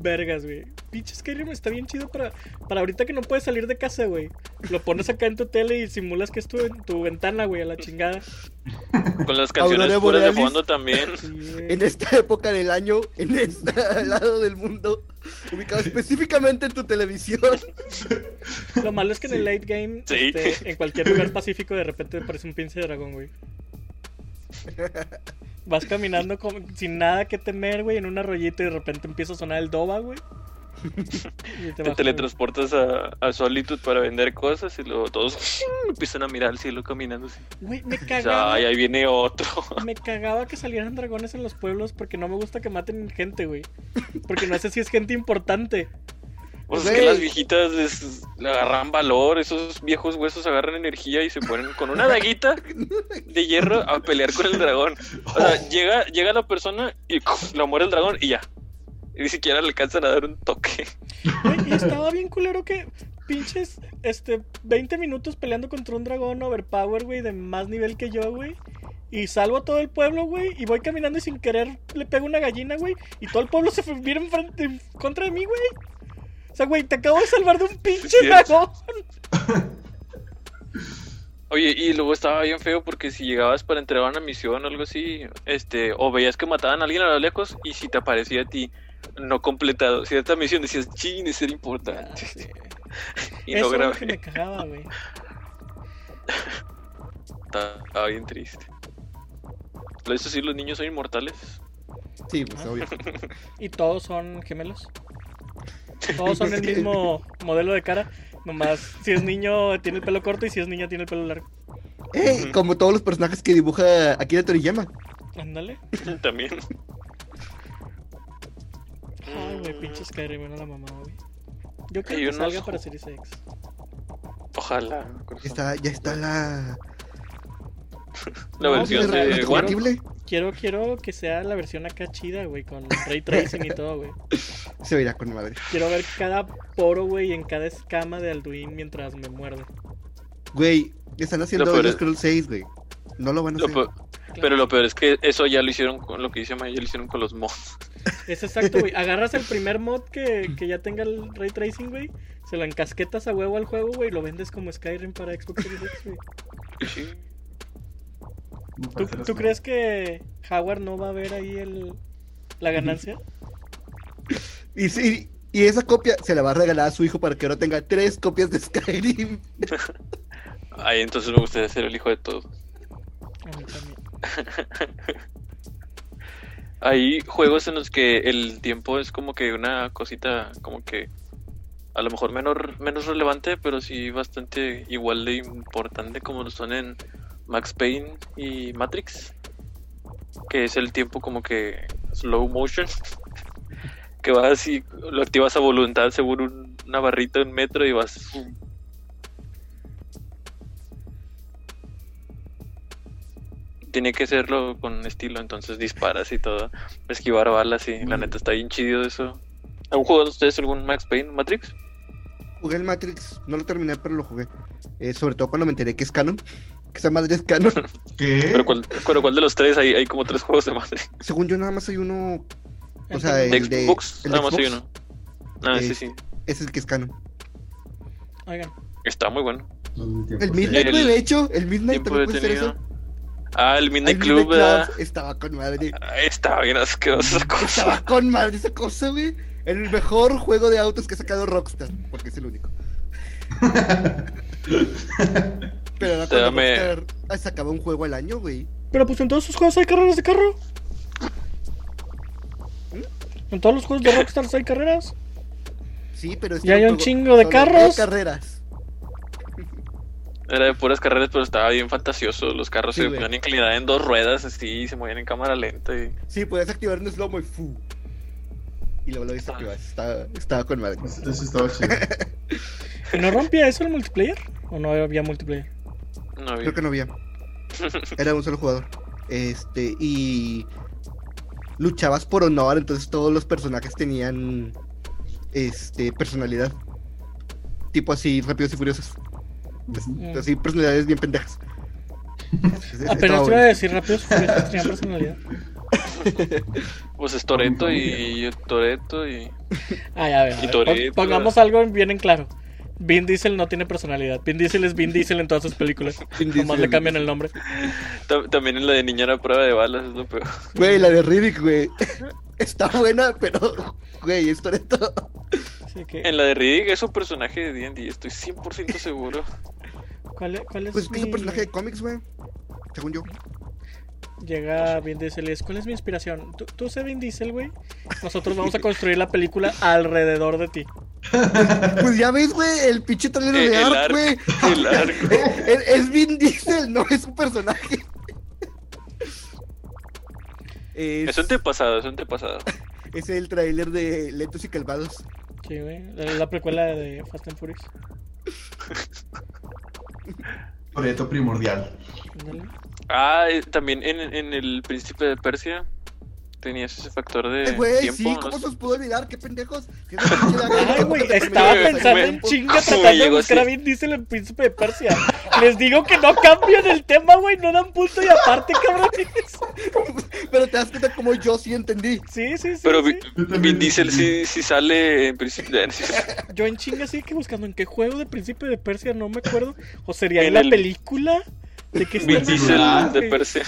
vergas, güey. Pinche Skyrim está bien chido para, para ahorita que no puedes salir de casa, güey. Lo pones acá en tu tele y simulas que es tu, tu ventana, güey, a la chingada. Con las canciones puras de fondo también. Sí. En esta época del año, en este lado del mundo, ubicado específicamente en tu televisión. Lo malo es que en el late game, Sí. este, en cualquier lugar pacífico, de repente aparece un pinche dragón, güey. Vas caminando como- sin nada que temer, güey, en un arroyito y de repente empieza a sonar el doba, güey. Te baja, teletransportas a, a Solitude para vender cosas y luego todos empiezan a mirar al cielo caminando así. Güey, me O sea, cagaba. ay, ahí viene otro. Me cagaba que salieran dragones en los pueblos porque no me gusta que maten gente, güey. Porque no sé si es gente importante. Pues es Güey. que las viejitas les, le agarran valor, esos viejos huesos agarran energía y se ponen con una daguita de hierro a pelear con el dragón. O sea, llega, llega la persona y lo muere el dragón y ya. Y ni siquiera le alcanzan a dar un toque. Güey, y estaba bien culero que pinches este 20 minutos peleando contra un dragón overpower, güey, de más nivel que yo, güey. Y salvo a todo el pueblo, güey, y voy caminando y sin querer le pego una gallina, güey, y todo el pueblo se viene enfrente en contra de mí, güey. O sea, güey, te acabo de salvar de un pinche dragón. Oye, y luego estaba bien feo porque si llegabas para entregar una misión o algo así, este, o veías que mataban a alguien a lo lejos y si te aparecía a ti no completado cierta misión, decías, ching, de ser Ah, importante. sí. Y Eso no es que grabé. me cagaba, güey. Estaba estaba bien triste. Eso sí, los niños son inmortales. Sí, pues obvio. Y todos son gemelos. Todos son el mismo modelo de cara. Nomás, si es niño tiene el pelo corto y si es niña tiene el pelo largo. Eh, como todos los personajes que dibuja Akira Toriyama. Ándale. También. Ay, güey, pinche Skyrim, era la mamá, güey. Yo quiero que unos salga para Series X. Ojalá. corazón. Está, ya está la. La No, versión sí, de es One. compatible. Quiero, quiero que sea la versión acá chida, güey, con ray tracing y todo, güey. Se verá con madre. Quiero ver cada poro, güey, en cada escama de Alduin mientras me muerde. Güey, están haciendo Lo peor Elder es- Scrolls 6, güey. No lo van a Lo hacer. peor- Pero lo peor es que eso ya lo hicieron con lo que dice Maya, ya lo hicieron con los mods. Es exacto, güey. Agarras el primer mod que, que ya tenga el ray tracing, güey. Se lo encasquetas a huevo al juego, güey. y Lo vendes como Skyrim para Xbox Series X, güey. Sí. ¿Tú, crees que Howard no va a ver ahí el, la ganancia? Y sí, y esa copia se la va a regalar a su hijo para que ahora tenga tres copias de Skyrim. Ahí entonces me gustaría ser el hijo de todos. A mí también. Hay juegos en los que el tiempo es como que una cosita como que a lo mejor menor, menos relevante, pero sí bastante igual de importante como lo son en Max Payne y Matrix. Que es el tiempo como que slow motion. Que vas y lo activas a voluntad según un- una barrita en metro y vas... Tiene que serlo con estilo, entonces disparas y todo. Esquivar balas y la Mm. neta está bien chido eso. ¿Han jugado ustedes algún Max Payne, Matrix? Jugué el Matrix, no lo terminé, pero lo jugué. Eh, sobre todo cuando me enteré que es canon. Que esa madre es canon. ¿Qué? Pero cuál, pero cuál de los tres hay, hay como tres juegos de Matrix. Según yo, nada más hay uno. O sea, El De Xbox, el de nada más hay uno. Ah, sí, Eh, sí. Ese es el que es canon. Oigan, Está muy bueno. El. Midnight, El de hecho, el Midnight también puede ser eso. Ah, el El Midnight Midnight Club, ¿verdad? estaba con madre. Ah, Estaba bien asquerosa esa cosa. Estaba con madre esa cosa, güey. El mejor juego de autos que ha sacado Rockstar, porque es el único. Pero era cuando Dame- Rockstar sacaba un juego al año, güey. pero pues en todos sus juegos hay carreras de carro. En todos los juegos de Rockstar hay carreras. Sí, pero este Y hay un juego chingo de carros. carreras. Era de puras carreras, pero estaba bien fantasioso. Los carros Sí, se ponían inclinados en dos ruedas, así, y se movían en cámara lenta. Y... Sí, podías activar un slow-mo y fu. Y luego lo desactivas. Estaba, estaba con madre. Pues, Eso estaba chido. ¿Y no rompía eso el multiplayer? ¿O no había multiplayer? No había. Creo que no había. Era un solo jugador. Este, y luchabas por honor, entonces todos los personajes tenían este personalidad. Tipo así, rápidos y furiosos. Ujú. Así, personalidades bien pendejas. Apenas te iba a decir rápido, Furiosos tenían personalidad. Pues es Toreto y Toreto y. Ah, ya, a ver, a Y ver, Toretto, pon- Pongamos algo bien en claro. Vin Diesel no tiene personalidad. Vin Diesel es Vin Diesel en todas sus películas. Nomás le cambian el nombre. Ta- También en la de Niñera a prueba de balas es lo peor. Güey, la de Riddick, güey. Está buena, pero, güey, es Toretto. Así que, En la de Riddick es un personaje de D&D, estoy 100% seguro. ¿cuál, es- cuál es Pues es que es mi- un personaje de cómics, güey. Según yo. Llega Vin Diesel y es, ¿cuál es mi inspiración? Tú, tú sé Vin Diesel, güey. Nosotros vamos a construir la película alrededor de ti. Pues ya ves, güey, el pinche trailer de arco, güey. el arco. Es, es Vin Diesel, no es un personaje. Es, Es un antepasado, es un antepasado. es el trailer de Lentos y Calvados. Sí, güey. La, la precuela de Fast and Furious. Toreto primordial. Ándale. Ah, eh, también en, en el Príncipe de Persia tenías ese factor de Eh, Güey, tiempo. sí, ¿no? ¿cómo se os pudo olvidar? ¿Qué pendejos? ¿Qué Ay, güey, estaba pensando en chinga tratando de buscar a. Vin Diesel en Príncipe de Persia. Les digo que no cambian el tema, güey, no dan punto y aparte, cabrón. Pero te das cuenta como yo sí entendí. Sí, sí, sí. Pero sí. Vin Diesel sí, sí sale en Príncipe de Yo en chinga sí que buscando en qué juego de Príncipe de Persia, no me acuerdo. O sería En en la el- película. ¿De qué Vin Diesel de? Persia.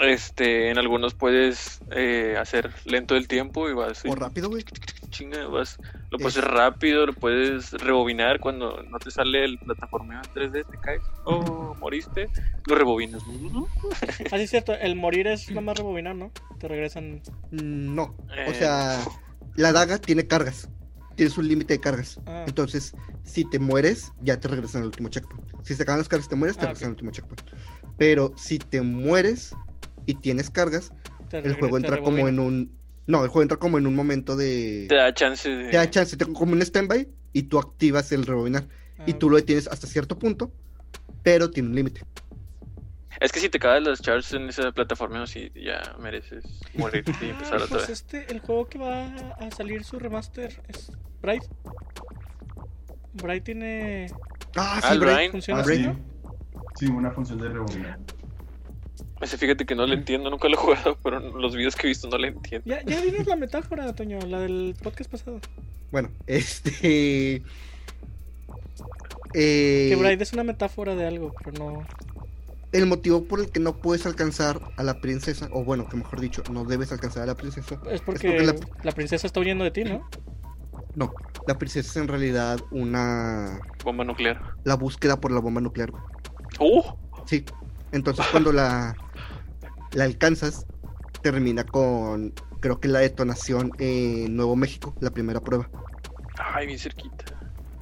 Este, en algunos puedes eh, hacer lento el tiempo y vas O rápido, güey. chinga, vas, lo puedes hacer rápido, lo puedes rebobinar cuando no te sale el plataformeo en 3D, te caes o moriste, lo rebobinas. Ah, sí, es cierto. El morir es nada más rebobinar, ¿no? Te regresan. No. Eh. O sea, la daga tiene cargas. Tienes un límite de cargas. Ah. Entonces, si te mueres, ya te regresan al último checkpoint. Si se acaban las cargas y te mueres, te Ah, regresan ok. al último checkpoint. Pero si te mueres y tienes cargas, te el juego entra como en un. No, el juego entra como en un momento de. Te da chance de... Te da chance, te- como un standby y tú activas el rebobinar. Ah, Y tú lo detienes hasta cierto punto, pero tiene un límite. Es que si te caes las charts en esa plataforma, sí, ya mereces morir y Ah, empezar otra pues vez. este, el juego que va a salir su remaster es Bright. Bright tiene. Ah, Ah, sí. Brian. ¿Funciona Ah, así, sí. Sí, una función de rebobinar. Ese fíjate que no lo entiendo, nunca lo he jugado, pero los videos que he visto no lo entiendo. Ya, ya vimos la metáfora, Toño, la del podcast pasado. Bueno, este. Eh, Que Bright es una metáfora de algo, pero no. El motivo por el que no puedes alcanzar a la princesa, o bueno, que mejor dicho, no debes alcanzar a la princesa. Es porque, porque la... la- princesa está huyendo de ti, ¿no? No, la princesa es en realidad una. Bomba nuclear. La búsqueda por la bomba nuclear. ¡Uh! Sí. Entonces, cuando la. La alcanzas, termina con. Creo que la detonación en Nuevo México, la primera prueba. Ay, bien cerquita.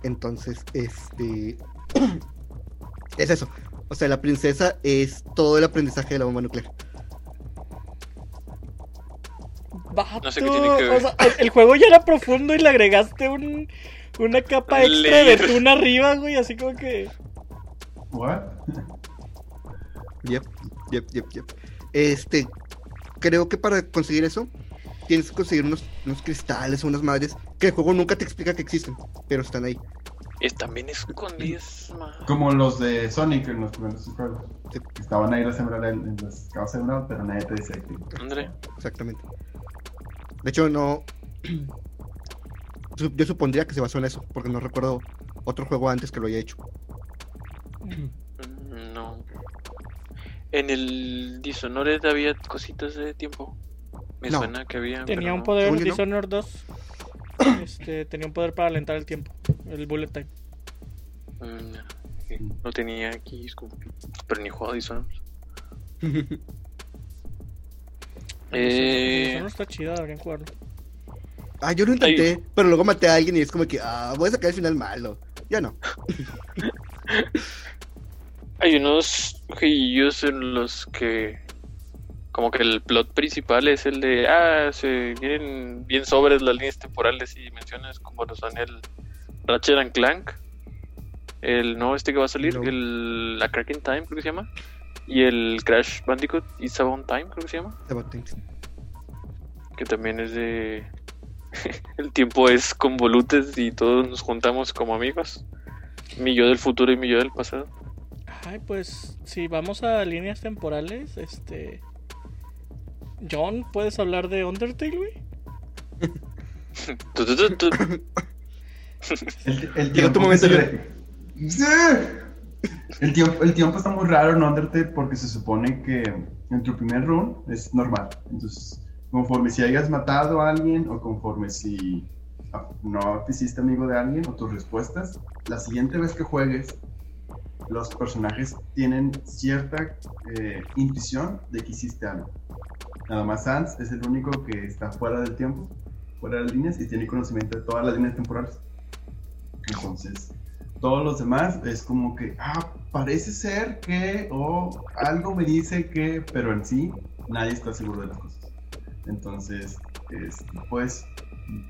Entonces, este. es eso. O sea, la princesa es todo el aprendizaje de la bomba nuclear. Vato, No sé qué tiene que ver. o sea, el, el juego ya era profundo y le agregaste un, una capa extra de tuna arriba, güey, así como que. ¿What? Yep, yep, yep, yep. Este, creo que para conseguir eso, tienes que conseguir unos, unos cristales o unas madres que el juego nunca te explica que existen, pero están ahí. Es también escondidas, ma. Como los de Sonic en los primeros juegos. Sí. Estaban ahí las emerald en las cabezas de emerald, pero nadie te dice que. André. Exactamente. De hecho, no. Yo supondría que se basó en eso, porque no recuerdo otro juego antes que lo haya hecho. Mm, No. En el Dishonored había cositas de tiempo. Me No. suena que había. Tenía pero un no. poder. Dishonored 2. Este, tenía un poder para alentar el tiempo. El bullet time. Mm, no. Sí, No tenía aquí, es como que- Pero ni jugado Dishonored. Eh, Dishonored está chido, deberían jugarlo. ah, yo lo intenté, pero luego maté a alguien y es como que, ah, voy a sacar el final malo. Ya no. Hay unos jueguillos en los que como que el plot principal es el de ah se vienen bien sobres las líneas temporales y menciones como lo son el Ratchet and Clank el no este que va a salir No. el la Cracking Time creo que se llama y el Crash Bandicoot It's About Time creo que se llama About Things. que también es de el tiempo es convolutes y todos nos juntamos como amigos mi yo del futuro y mi yo del pasado Ay, pues si vamos a líneas temporales, este. John, ¿puedes hablar de Undertale, güey? El, el tiempo momento. El tiempo, el tiempo está muy raro en Undertale porque se supone que en tu primer run es normal. Entonces, conforme si hayas matado a alguien o conforme si no te hiciste amigo de alguien o tus respuestas, la siguiente vez que juegues, los personajes tienen cierta eh, intuición de que hiciste algo. Nada más Sans es el único que está fuera del tiempo, fuera de las líneas y tiene conocimiento de todas las líneas temporales. Entonces, todos los demás es como que, ah, parece ser que, o algo me dice que, pero en sí nadie está seguro de las cosas. Entonces, es, puedes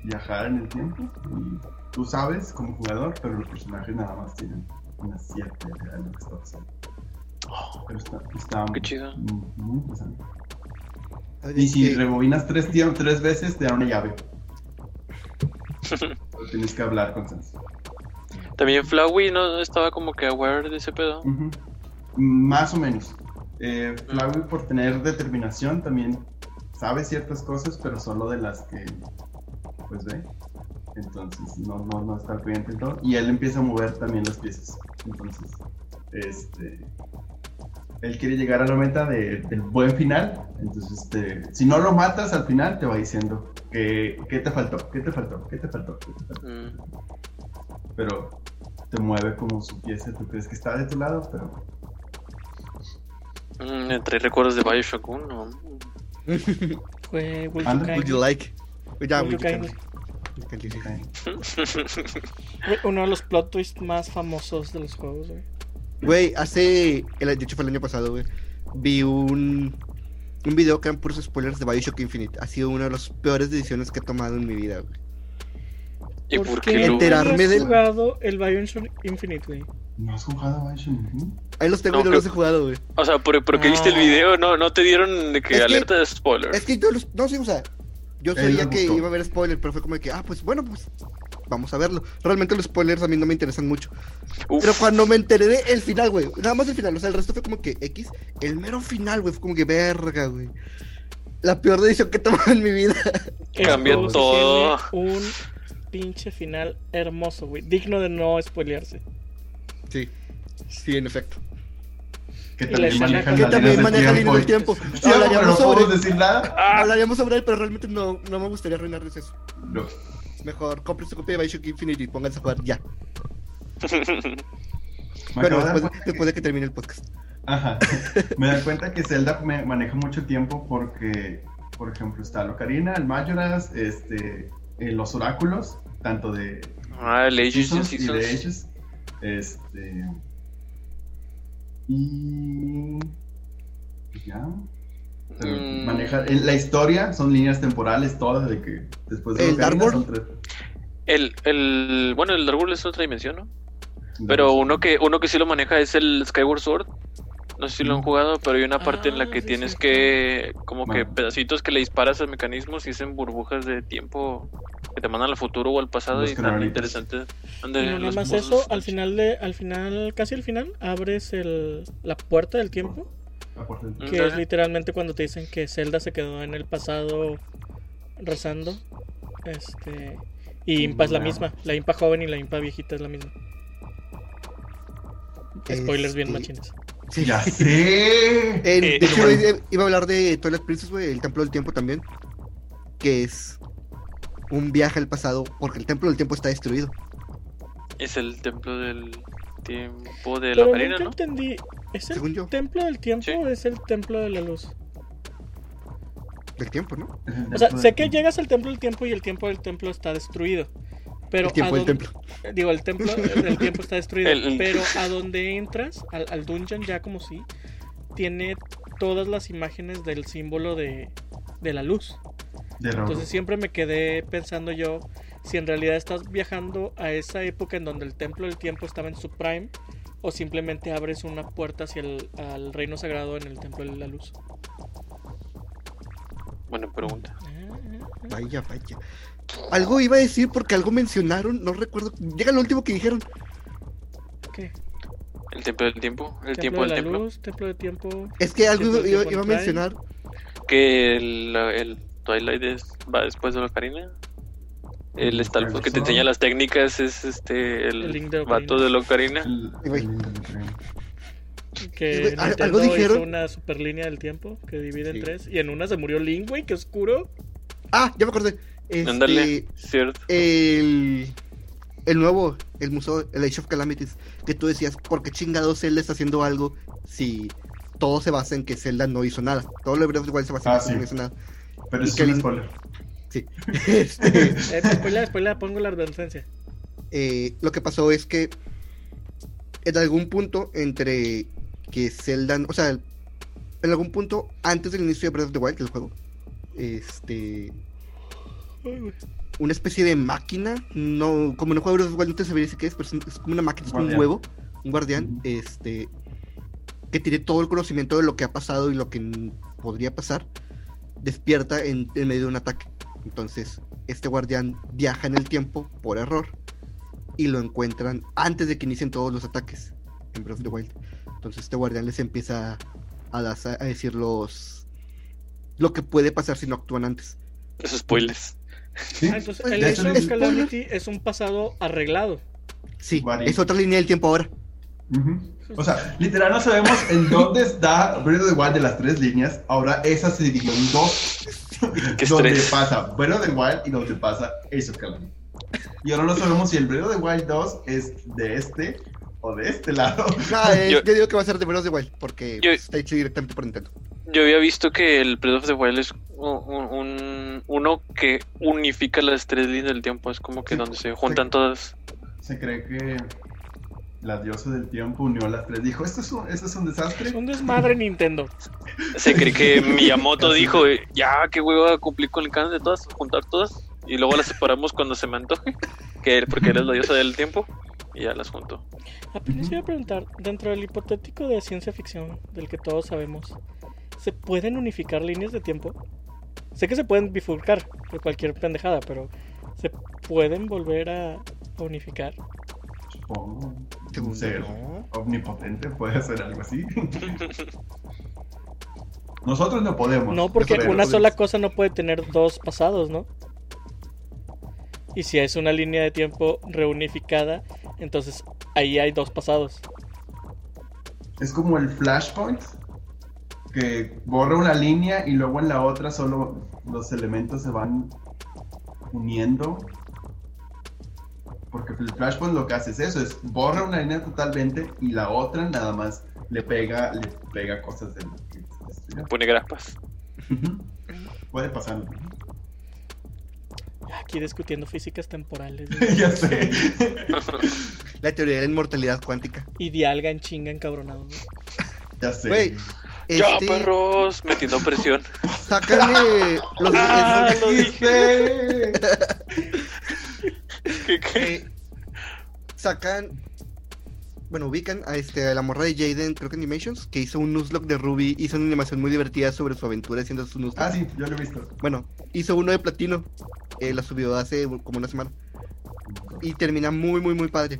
viajar en el tiempo y tú sabes como jugador, pero los personajes nada más tienen una cierta idea de lo que está pasando. Pero está, está Qué chido. muy, muy interesante. Oye, Y si rebobinas tres, tres veces, te da una llave. Pero tienes que hablar con Sans. También Flowey no estaba como que aware de ese pedo. Más o menos. Eh, Flowey, por tener determinación, también sabe ciertas cosas, pero solo de las que pues ve. Entonces, no, no, no está pendiente en todo. Y él empieza a mover también las piezas. Entonces, este. Él quiere llegar a la meta de- del buen final. Entonces, este, si no lo matas al final, te va diciendo que, qué te faltó, qué te faltó, qué te faltó, qué te faltó Mm. pero te mueve como su pieza. Tú crees que está de tu lado, pero Mm, me trae recuerdos de Bioshock 1. Fue Would you like? Ya, Would you kindly. Uno de los plot twists más famosos de los juegos, güey. Güey, hace. El, de hecho, fue el año pasado, güey. Vi un. Un video que eran puros spoilers de Bioshock Infinite. Ha sido una de las peores decisiones que he tomado en mi vida, güey. ¿Y por qué Enterarme no has del- jugado el Bioshock Infinite, güey? ¿no has jugado Bioshock Infinite? Ahí los tengo No, y no los he jugado, güey. O sea, por, porque viste el video, no, no te dieron de que Es que- alerta de spoiler. Es que yo los. No, sí, o sea. Yo sabía que iba a haber spoiler, pero fue como de que, ah, pues bueno, pues. Vamos a verlo. Realmente los spoilers a mí no me interesan mucho. Uf, Pero cuando me enteré de el final, güey. Nada más el final. O sea, el resto fue como que X. El mero final, güey. Fue como que verga, güey. La peor decisión que he tomado en mi vida. Cambió todo. tiene un pinche final hermoso, güey. Digno de no spoilearse. Sí. Sí, en efecto. Que también maneja Que también maneja del tiempo. tiempo. Sí, pero no Hablaríamos podemos sobre, decir nada. Ah, hablaríamos sobre él, pero realmente no, no me gustaría arruinarles eso. No. Mejor compre su copia de Bioshock Infinite y pónganse a jugar ya. Dar después, de que termine el podcast. Ajá. Me doy cuenta que Zelda me maneja mucho tiempo porque, por ejemplo, está el Ocarina, el Majora's, este, eh, los oráculos, tanto de Ah, el Ages Seasons y y de Seasons. Ages. Este. Y. Ya. Pero Mm. Maneja. en la historia son líneas temporales todas de que después de ¿El Ocarina Dark son tres. El, el, bueno, el árbol es otra dimensión, ¿no? Pero uno que, uno que sí lo maneja es el Skyward Sword. No sé si lo han jugado, pero hay una parte en la Ah, que sí, tienes sí. que, como que Bueno. pedacitos que le disparas a mecanismos y hacen burbujas de tiempo que te mandan al futuro o al pasado Los y tan interesante. Y Ande, no nada más eso, al final de, al final, casi al final, abres el, la puerta del tiempo, La puerta del- Mm. que es literalmente cuando te dicen que Zelda se quedó en el pasado rezando. Este y Impa es la misma, la Impa joven y la Impa viejita es la misma. Spoilers bien Este, machines. Sí. ¡Ya sé! En- Eh, de hecho, bueno. iba- iba a hablar de Twilight Princess, güey, el Templo del Tiempo también. Que es un viaje al pasado, porque el Templo del Tiempo está destruido. Es el templo del tiempo de la Pero marina, nunca ¿no? entendí, ¿es el Según yo. templo del tiempo Sí. o es el templo de la luz? Del tiempo, ¿no? O sea, sé que llegas al templo del tiempo y el tiempo del templo está destruido. Pero el tiempo a del dónde- templo. Digo, el templo del tiempo está destruido. El- el- Pero a donde entras, al, al dungeon ya como si, tiene todas las imágenes del símbolo de, de la luz. De. Entonces siempre me quedé pensando yo si en realidad estás viajando a esa época en donde el templo del tiempo estaba en su prime o simplemente abres una puerta hacia el al reino sagrado en el templo de la luz. Buena pregunta. Ah, ah, ah. Vaya, vaya. Algo iba a decir porque algo mencionaron, no recuerdo. Llega lo último que dijeron. ¿Qué? El templo del tiempo. El Templo tiempo de del templo. luz, templo de tiempo. Es que algo iba, a mencionar. Que el, el Twilight es- va después de la Ocarina. El El Stalfo que te enseña las técnicas es este el, El Link de vato Ocarina. de la Ocarina. Que Nintendo algo dijeron- hizo una super línea del tiempo que divide en tres. Y en una se murió Link, güey, qué oscuro. Ah, ya me acordé. Este, Ándale, cierto. el, el nuevo, el museo, el Age of Calamities, que tú decías, ¿por qué chingados Zelda está haciendo algo si todo se basa en que Zelda no hizo nada? Todo lo de Breath of the Wild se basa en Ah, que sí. no hizo nada. Pero Y es que un el- spoiler. Sí. Este, Eh, spoiler, spoiler, pongo la advertencia. eh, lo que pasó es que en algún punto entre que Zelda, o sea, en algún punto antes del inicio de Breath of the Wild, el juego, este. Una especie de máquina, no, como en el juego de Breath of the Wild no te sabría decir qué es, pero es, como una máquina, es como un huevo, un guardián, este, que tiene todo el conocimiento de lo que ha pasado y lo que podría pasar, despierta en, en medio de un ataque. Entonces, este guardián viaja en el tiempo por error y lo encuentran antes de que inicien todos los ataques en Breath of the Wild. Entonces, este guardián les empieza a, a decir los lo que puede pasar si no actúan antes. Esos spoilers. Sí. Ah, entonces, Pues, el de Age hecho, of el- Calamity es un pasado arreglado. Sí, Guardián. es otra línea del tiempo ahora. Ujú. O sea, literal no sabemos en dónde está Breath of the Wild de las tres líneas. Ahora esa se dividió en dos. Qué donde estrés. pasa Breath of the Wild y donde pasa Ace of Calamity. Y ahora no sabemos si el Breath of the Wild 2 es de este o de este lado. No, es- Yo- yo, digo que va a ser de Breath of the Wild porque Yo- está hecho directamente por Nintendo. Yo había visto que el Breath of the Wild es un, un- un- uno que unifica las tres líneas del tiempo. Es como que Sí. donde se juntan todas. Se cree que la diosa del tiempo unió a las tres. Dijo, esto es un, esto es un desastre. Es un desmadre Nintendo. Se cree que Miyamoto dijo, eh, ya, qué huevo a cumplir con el canon de todas, juntar todas. Y luego las separamos cuando se me antoje. Que, porque eres la diosa del tiempo. Y ya las junto. Apenas Ujú. iba a preguntar, dentro del hipotético de ciencia ficción, del que todos sabemos, ¿se pueden unificar líneas de tiempo? Sé que se pueden bifurcar por cualquier pendejada, pero ¿se pueden volver a, a unificar? Supongo. Un ser no. omnipotente puede hacer algo así. Nosotros no podemos. No, porque una sola cosa no puede tener dos pasados, ¿no? Y si es una línea de tiempo reunificada, entonces ahí hay dos pasados. Es como el Flashpoint, que borra una línea y luego en la otra solo los elementos se van uniendo. Porque el Flashpoint lo que hace es eso, es borra una línea totalmente y la otra nada más le pega, le pega cosas del. Pone grapas. Puede pasar. Aquí discutiendo físicas temporales. ya sé. La teoría de la inmortalidad cuántica. y Dialga en chinga encabronado. ¿no? Ya sé. Güey, Ya, Este, perros, metiendo presión. Sácale los Ah, lo dije. ¿Qué, qué? eh, sacan bueno, ubican a este a la morra de Jaden, creo que Animations, que hizo un Nuzlocke de Ruby, hizo una animación muy divertida sobre su aventura haciendo su Nuzlocke. Ah, sí, yo lo he visto. Bueno, hizo uno de platino, eh, la subió hace como una semana y termina muy muy muy padre.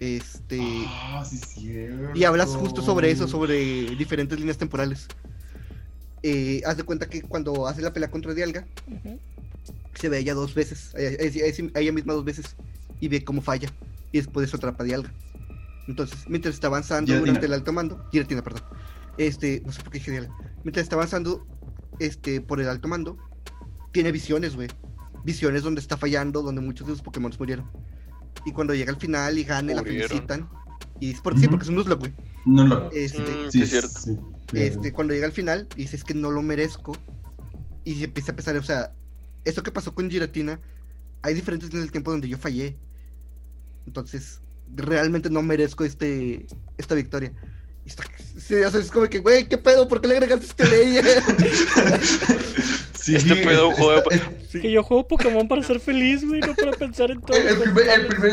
Este Ah, sí, cierto. Y hablas justo sobre eso, sobre diferentes líneas temporales. Eh, haz de cuenta que cuando hace la pelea contra Dialga, se ve a ella dos veces, a ella, a ella misma dos veces, y ve cómo falla, y después eso atrapa a Dialga. Entonces, mientras está avanzando Giratina. durante el alto mando, Giratina, perdón, este, no sé por qué dije Dialga, mientras está avanzando este, por el alto mando, tiene visiones, güey. Visiones donde está fallando, donde muchos de sus Pokémon murieron. Y cuando llega al final y gane, la felicitan. Y es por, sí, Ujú. porque es un Nuzlocke, güey. No lo. Este, Mm, Sí, sí, es cierto. sí, este, cuando llega al final, dice es que no lo merezco. Y se empieza a pensar, o sea, eso que pasó con Giratina, hay diferentes líneas del tiempo donde yo fallé. Entonces, realmente no merezco este esta victoria. Y está- sí, o sea, es como que, güey, ¿qué pedo? ¿Por qué le agregaste este ley? Sí, Este pedo es- juego es- Que yo juego Pokémon para ser feliz, güey, no para pensar en todo. El, el primer, el primer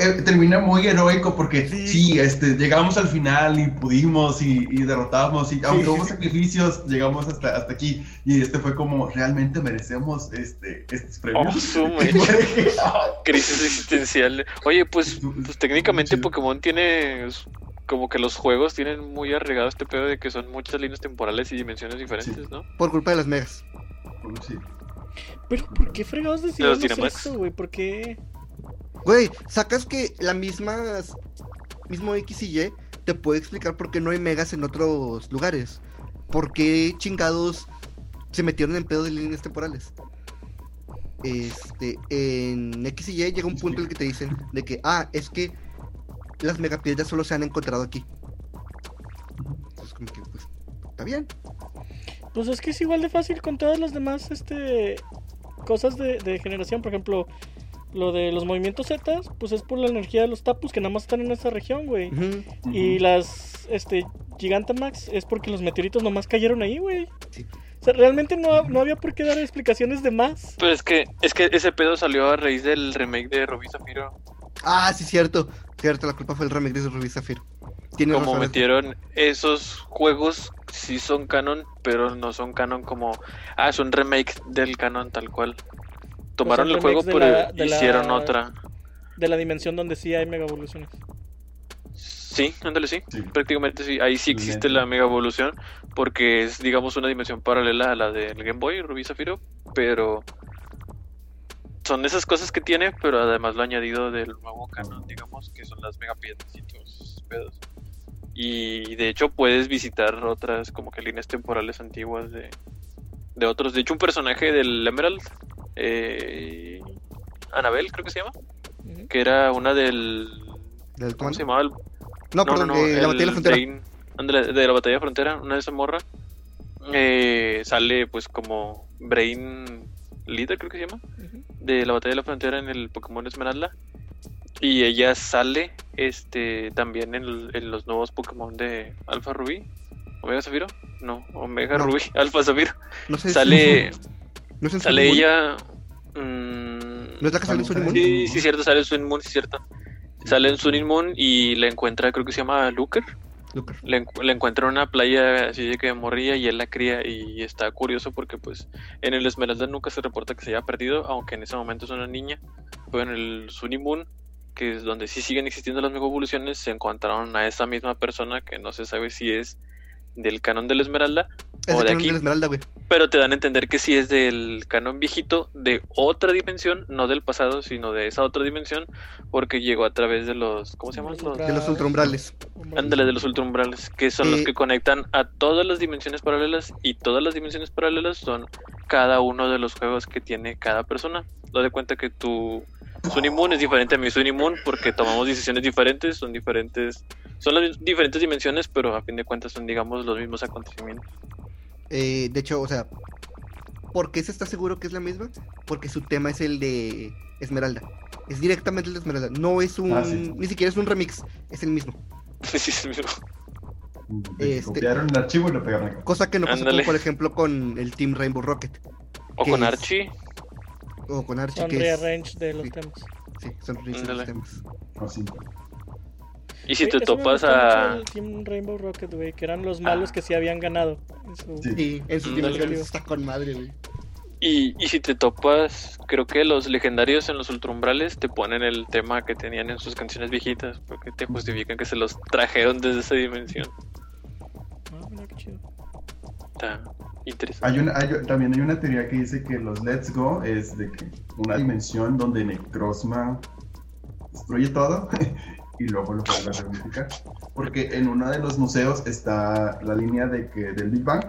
eh, termina muy heroico porque sí. Sí. este, llegamos al final y pudimos y, y derrotamos y aunque hubo sacrificios llegamos hasta, hasta aquí y este fue como realmente merecemos este, estos premios. Oh, su Crisis existencial. Oye, pues, pues técnicamente. Pokémon tiene como que los juegos tienen muy arraigado este pedo de que son muchas líneas temporales y dimensiones diferentes, ¿no? Por culpa de las megas. Sí. Pero ¿por qué fregados decidieron hacer eso, güey? ¿Por qué? Güey, sacas que la misma. Mismo X y Y te puede explicar por qué no hay megas en otros lugares. ¿Por qué chingados se metieron en pedo de líneas temporales? Este, en X y Y llega un punto en el que te dicen de que, ah, es que las megapiedras solo se han encontrado aquí. Entonces, como que, pues, está bien. Pues es que es igual de fácil con todas las demás este cosas de, de generación. Por ejemplo, lo de los movimientos Z, pues es por la energía de los tapus que nada más están en esa región, güey. Y las este Gigantamax es porque los meteoritos nomás cayeron ahí, güey. Sí. O sea, realmente no, no había por qué dar explicaciones de más. Pero es que, es que ese pedo salió a raíz del remake de Rubí Zafiro. Ah, sí, cierto. Cierto, la culpa fue el remake de Rubí Zafiro. Tiene Como metieron esos juegos, sí son canon, pero no son canon como. Ah, es un remake del canon tal cual. Tomaron son el juego, pero la- de la- hicieron otra. De la dimensión donde sí hay mega evoluciones. Sí, ándale, sí. Sí. Prácticamente sí. Ahí sí existe la mega evolución, porque es, digamos, una dimensión paralela a la del Game Boy, Rubí Zafiro, pero. Son esas cosas que tiene, pero además lo añadido del nuevo canon, digamos, que son las megapiedras y todos esos pedos. Y de hecho puedes visitar otras como que líneas temporales antiguas de, de otros. De hecho, un personaje del Emerald, eh, Anabel creo que se llama, que era una del... ¿Del ¿Cómo se llamaba? El- No, perdón, de la batalla de la frontera. De la batalla de frontera, una de esa morra. eh, sale pues como Brain Leader, creo que se llama, de la batalla de la frontera en el Pokémon Esmeralda. Y ella sale este también en, los nuevos Pokémon de Alpha Rubí. ¿Omega Zafiro? No, Omega No. Rubí, Alpha Zafiro. No sé si- Sale, ¿No sale Moon? ella. mm, ¿No es la que sale en Sun Moon? Sí, sí, cierto, sale en Sun Moon, sí, cierto. Sale en Sun Moon y la encuentra, creo que se llama. Le, encu- le encuentra en una playa así de que morría y él la cría y está curioso porque pues en el Esmeralda nunca se reporta que se haya perdido, aunque en ese momento es una niña. Pero en el Sun y Moon, que es donde sí siguen existiendo las mega evoluciones, se encontraron a esa misma persona que no se sabe si es del canon del Esmeralda Es o de aquí. de la Esmeralda. Pero te dan a entender que sí es del canon viejito de otra dimensión, no del pasado, sino de esa otra dimensión, porque llegó a través de los, ¿cómo se llaman? Los De los ultraumbrales. ándale, de los ultraumbrales, que son los Eh, que conectan a todas las dimensiones paralelas y todas las dimensiones paralelas son cada uno de los juegos que tiene cada persona. Lo de cuenta que tu Sunimun es diferente a mi Sunimun porque tomamos decisiones diferentes, son diferentes, son las diferentes dimensiones, pero a fin de cuentas son, digamos, los mismos acontecimientos. Eh, de hecho, o sea, ¿por qué se está seguro que es la misma? Porque su tema es el de Esmeralda. Es directamente el de Esmeralda. No es un. Ah, sí. Ni siquiera es un remix. Es el mismo. Sí, sí, es el mismo. Este- Copiaron el archivo y lo pegaron acá. Cosa que no pasa, Ándale. como, por ejemplo, con el Team Rainbow Rocket. O ¿Qué con es? Archie. O con Archie, Son que es. rearrange de los sí. temas. Sí, son de los temas. O sí. Y si Sí, te topas a... Team Rainbow Rocket, güey, que eran los malos Ah. que sí habían ganado. en su- Sí. Sí, en sus dimensiones está con madre, güey. Y, y si te topas, creo que los legendarios en los ultraumbrales te ponen el tema que tenían en sus canciones viejitas, porque te justifican que se los trajeron desde esa dimensión. Ah, mira qué chido. Está interesante. Hay una, hay- también hay una teoría que dice que los Let's Go es de que una dimensión donde Necrozma destruye todo y luego lo vuelve a reunificar. Porque en uno de los museos está la línea de que, del Big Bang,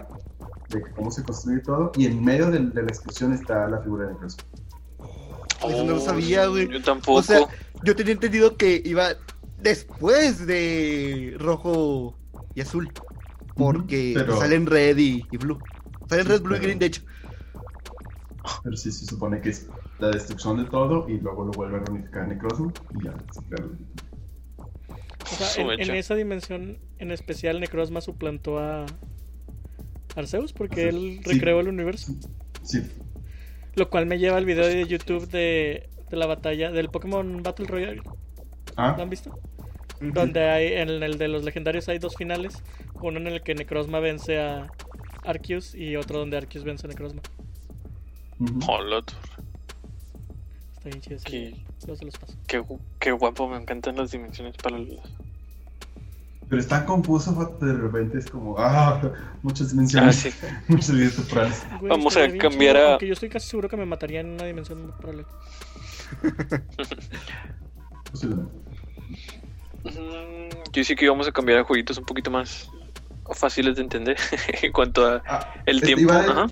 de que cómo se construye todo, y en medio de, la explosión está la figura de Necrozma. Eso no lo sabía, güey. Yo tampoco. O sea, yo tenía entendido que iba después de rojo y azul. Porque pero- salen red y, y blue. Sí, red, blue y pero- green, de hecho. Pero sí se supone que es la destrucción de todo y luego lo vuelve a reunificar Necrozma y ya se pierde. O sea, en, en esa dimensión en especial, Necrozma suplantó a Arceus porque Arceus, él sí. recreó el universo. Sí, Lo cual me lleva al video de YouTube de, de la batalla del Pokémon Battle Royale. ah, ¿Lo han visto? Donde hay, en el de los legendarios hay dos finales. Uno en el que Necrozma vence a Arceus y otro donde Arceus vence a Necrozma. Hola, tú. Está bien chido Qué- video. Luego se los paso. Qué, gu- qué guapo, me encantan las dimensiones paralelas. Pero es tan confuso, de repente es como, ah, muchas dimensiones, Ah, sí. muchas temporales. Güey, Vamos a cambiar chido, a- Aunque yo estoy casi seguro que me mataría en una dimensión paralela. Posiblemente. Yo sí que íbamos a cambiar a jueguitos un poquito más fáciles de entender en cuanto a Ah, el tiempo. Iba, Ajá.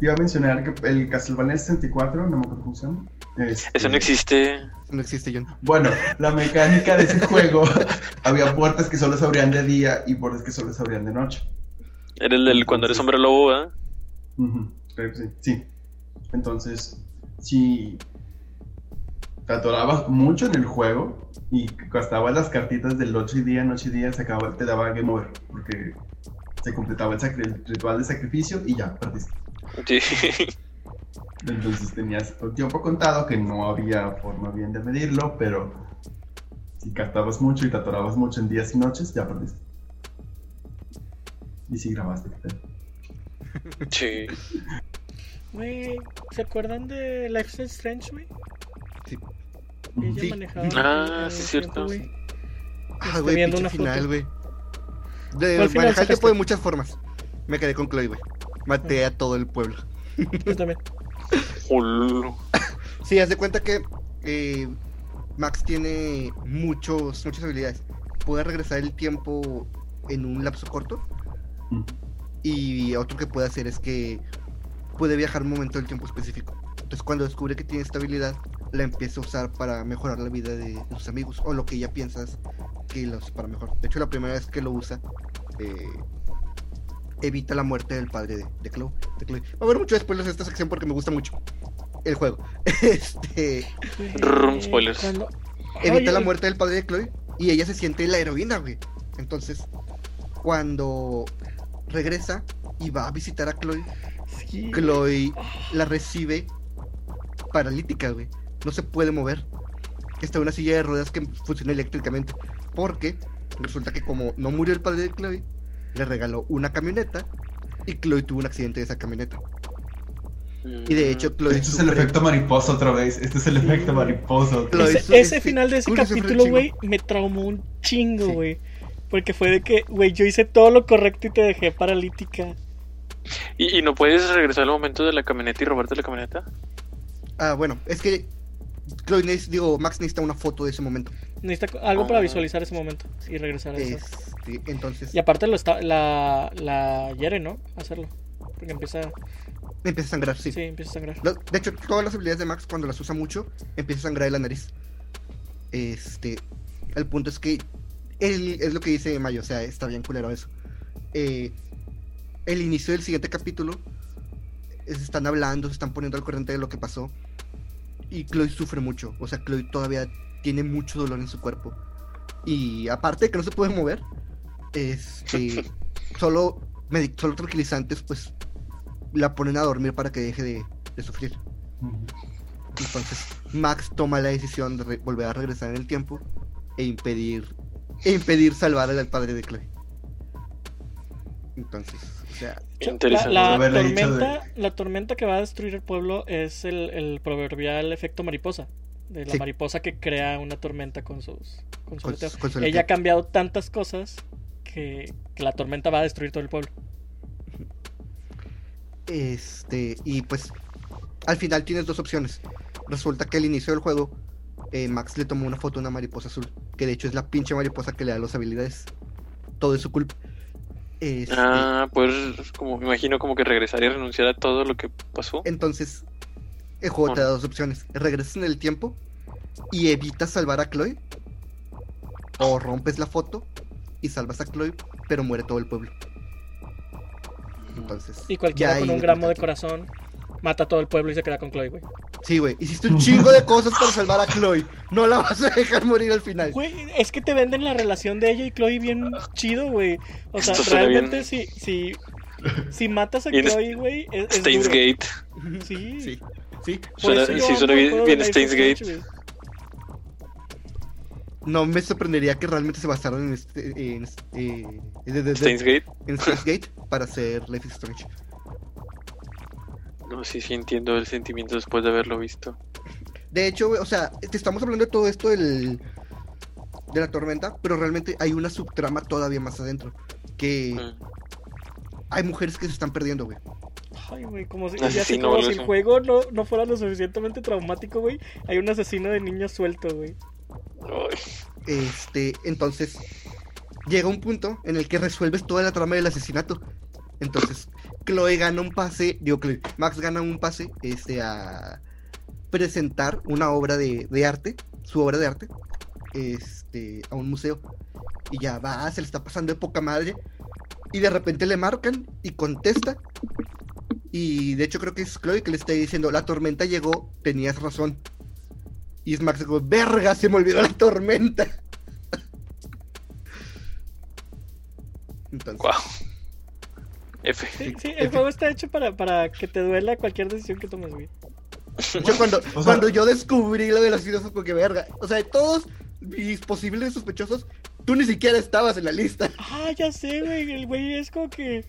iba a mencionar que el Castlevania 64, no me acuerdo cómo se llama. este, Eso no existe. No existe, John. Bueno, la mecánica de ese juego, había puertas que solo se abrían de día y puertas que solo se abrían de noche. Era el del cuando eres hombre lobo, ¿verdad? Ujú, creo que sí. Sí. Entonces, si te atorabas mucho en el juego y gastabas las cartitas del noche y día, noche y día, se acababa, te daba game over porque se completaba el, sacri- el ritual de sacrificio y ya, perdiste. Sí. Entonces tenías el tiempo contado que no había forma bien de medirlo, pero si gastabas mucho y te atorabas mucho en días y noches, ya perdiste. Y si grabaste, ¿qué tal? sí. Güey, ¿se acuerdan de Life is Strange, güey? Sí. Ella Sí. manejaba. Ah, sí, tiempo, cierto. güey. Ah, güey, pinche una final, güey. De ¿Cuál final manejar el tiempo de muchas formas. Me quedé con Chloe, güey. Maté a todo el pueblo. Yo también. Sí, haz de cuenta que eh, Max tiene muchos, muchas habilidades. Puede regresar el tiempo en un lapso corto. Y otro que puede hacer es que puede viajar un momento del tiempo específico. Entonces cuando descubre que tiene esta habilidad, la empieza a usar para mejorar la vida de, de sus amigos. O lo que ella piensas que los para mejor. De hecho, la primera vez que lo usa, eh, evita la muerte del padre de, de Chloe, de Chloe. Va a haber muchos spoilers en esta sección porque me gusta mucho el juego. Este Rum, spoilers. Cuando- evita Ay, la muerte del padre de Chloe y ella se siente la heroína, güey. Entonces, cuando regresa y va a visitar a Chloe, sí. Chloe la recibe paralítica, güey. No se puede mover. Está en una silla de ruedas que funciona eléctricamente. Porque resulta que como no murió el padre de Chloe, le regaló una camioneta y Chloe tuvo un accidente de esa camioneta. Y de hecho, Chloe Este es el efecto mariposa otra vez. Este es el Sí. efecto mariposa. otra Lo vez. Ese, ese este, final de ese Chloe capítulo, güey, me traumó un chingo, Sí. güey. Porque fue de que, güey, yo hice todo lo correcto y te dejé paralítica. ¿Y, y no puedes regresar al momento de la camioneta y robarte la camioneta? Ah, bueno, es que Chloe neces- digo, Max necesita una foto de ese momento. Necesita algo para Ah. visualizar ese momento y regresar a eso. Este, entonces Y aparte lo está, la, la hiere, ¿no? Hacerlo. Porque empieza, empieza a sangrar, sí. sí, empieza a sangrar. De hecho, todas las habilidades de Max, cuando las usa mucho, empieza a sangrar de la nariz. Este. El punto es que. Él, es lo que dice Mayo, o sea, está bien culero eso. Eh, el inicio del siguiente capítulo. es- están hablando, se están poniendo al corriente de lo que pasó. Y Chloe sufre mucho. O sea, Chloe todavía tiene mucho dolor en su cuerpo. Y aparte de que no se puede mover, este. solo, solo tranquilizantes, pues. La ponen a dormir para que deje de- de sufrir. Entonces, Max toma la decisión de volver a regresar en el tiempo e impedir e impedir salvar al padre de Chloe. Entonces, sea, La, Interesante. tormenta, la tormenta que va a destruir el pueblo es el, el proverbial efecto mariposa. De la Sí. mariposa que crea una tormenta con sus con su con, aleteo. con su Ella ha cambiado tantas cosas que, que la tormenta va a destruir todo el pueblo. Este, y pues al final tienes dos opciones. Resulta que al inicio del juego eh, Max le tomó una foto a una mariposa azul, que de hecho es la pinche mariposa que le da las habilidades. Todo es su culpa. Este, Ah, pues como me imagino como que regresar y renunciar a todo lo que pasó. Entonces, el juego te da dos opciones. Regresas en el tiempo y evitas salvar a Chloe. O rompes la foto y salvas a Chloe, pero muere todo el pueblo. Entonces. Y cualquiera con un gramo de corazón mata a todo el pueblo y se queda con Chloe, güey. Sí, güey. Hiciste un chingo de cosas para salvar a Chloe. No la vas a dejar morir al final. Güey, es que te venden la relación de ella y Chloe bien chido, güey. O sea, realmente bien. si, si, si matas a Chloe, güey, es, Steins. Gate. Sí. Sí. Sí. Suena- sí, suena bien- bien Steins. No me sorprendería que realmente se basaron en este. En, eh, en Steins Gate para hacer Life is Strange. No, sí, sí entiendo el sentimiento después de haberlo visto. De hecho, güey, o sea, te estamos hablando de todo esto del. de la tormenta, pero realmente hay una subtrama todavía más adentro. Que Mm. hay mujeres que se están perdiendo, güey. Ay, güey, como si, o como si el así. juego no, no fuera lo suficientemente traumático, güey. Hay un asesino de niños suelto, güey. Ay, Este, entonces llega un punto en el que resuelves toda la trama del asesinato. Entonces, Chloe gana un pase, digo, Chloe, Max gana un pase este, a presentar una obra de, de arte, su obra de arte, este, a un museo. Y ya va, se le está pasando de poca madre. Y de repente le marcan y contesta. Y de hecho creo que es Chloe que le está diciendo, la tormenta llegó, tenías razón. Y es Max como, verga, se me olvidó la tormenta. Entonces, guau. F. Sí, sí, el juego está hecho para, para que te duela cualquier decisión que tomes, güey. yo cuando, sea- cuando yo descubrí lo de los filósofos, como que verga. O sea, de todos mis posibles sospechosos, tú ni siquiera estabas en la lista. Ah, ya sé, güey. El güey es como que.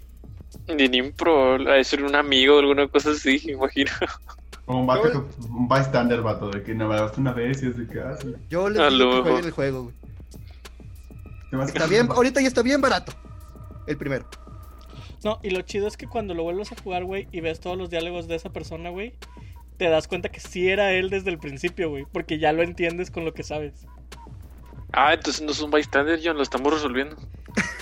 Ni ni pro, a ser un amigo o alguna cosa así, me imagino. Como un, vato un bystander, vato, de que no me basta una vez y es de que, ah, sí. Yo les A digo que jueguen el juego, güey. Está bien, ahorita ya está bien barato. El primero. No, y lo chido es que cuando lo vuelves a jugar, güey, y ves todos los diálogos de esa persona, güey, te das cuenta que sí era él desde el principio, güey. Porque ya lo entiendes con lo que sabes. Ah, entonces no es un bystander, John, lo estamos resolviendo.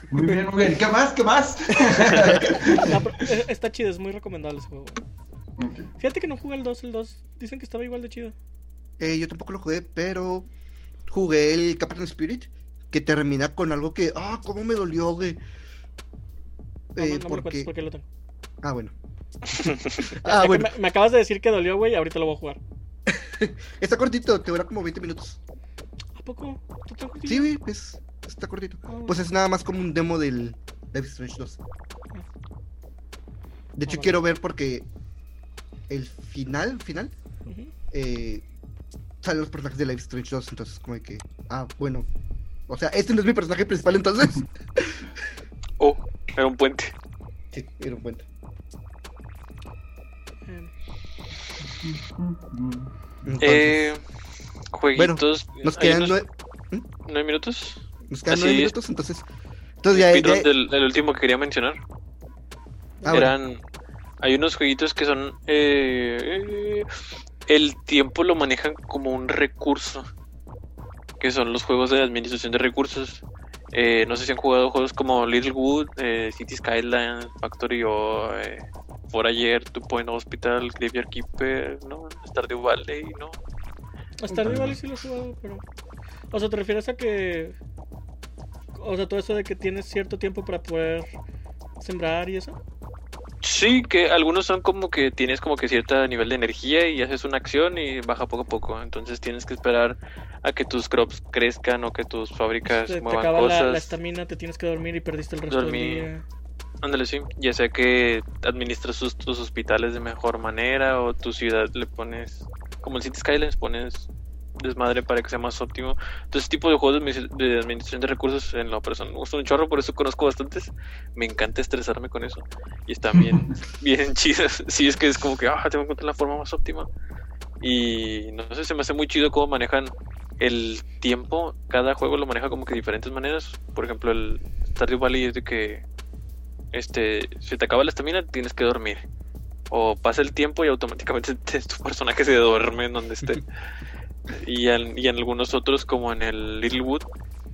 Muy bien, muy bien. ¿Qué más? ¿Qué más? No, eh, está chido, es muy recomendable ese juego. güey. Ok. Fíjate que no jugué el 2, el 2. Dicen que estaba igual de chido. Eh, yo tampoco lo jugué, pero jugué el Captain Spirit, que termina con algo que, ah, cómo me dolió, güey. No, Eh, no, no me porque... cuentes por qué lo tengo. Ah, bueno. Ah, bueno. me, me acabas de decir que dolió, güey, ahorita lo voy a jugar. Está cortito, te dura como 20 minutos. ¿A poco? ¿Tú te acuerdas? Sí, güey, pues está cortito. Ah, Pues es nada más como un demo del Life Strange 2. De hecho, Ah, quiero ver porque el final, final, eh, salen los personajes de Life Strange 2. Entonces, como de que, ah, bueno. O sea, este no es mi personaje principal, entonces. Oh, era un puente. sí, era un cuento. Eh, Entonces, Eh, jueguitos. nos ¿hay quedan nueve, nueve minutos? nos quedan así nueve minutos, entonces. Entonces ya, ya- del, del último que quería mencionar. ah, bueno. Eran. Hay unos jueguitos que son. eh, el tiempo lo manejan como un recurso. Que son los juegos de administración de recursos. Eh, no sé si han jugado juegos como Littlewood, eh, City Skyline, Factory o eh, Forager, Two Point Hospital, Graveyard Keeper, ¿no? Stardew Valley, ¿no? Stardew Valley sí lo he jugado, pero. O sea, ¿te refieres a que. O sea, todo eso de que tienes cierto tiempo para poder sembrar y eso? Sí, que algunos son como que tienes como que cierto nivel de energía y haces una acción y baja poco a poco. Entonces tienes que esperar a que tus crops crezcan o que tus fábricas Te, te muevan acaba la- la cosas. estamina, te tienes que dormir y perdiste el resto Dormir. del día. Ándale, sí. Ya sea que administras sus- tus hospitales de mejor manera o tu ciudad le pones, como el City Skylines, pones desmadre para que sea más óptimo. Entonces, ese tipo de juegos de admi- de administración de recursos en la operación me gustan un chorro, por eso conozco bastantes. Me encanta estresarme con eso. Y están bien, bien chidas. Sí, es que es como que, ah, tengo que encontrar la forma más óptima. Y no sé, se me hace muy chido cómo manejan el tiempo. Cada juego lo maneja como que de diferentes maneras. Por ejemplo, el Stardew Valley es de que este, si te acaba la estamina, tienes que dormir. O pasa el tiempo y automáticamente te- tu personaje se duerme en donde esté. Y, en, y en algunos otros, como en el Littlewood,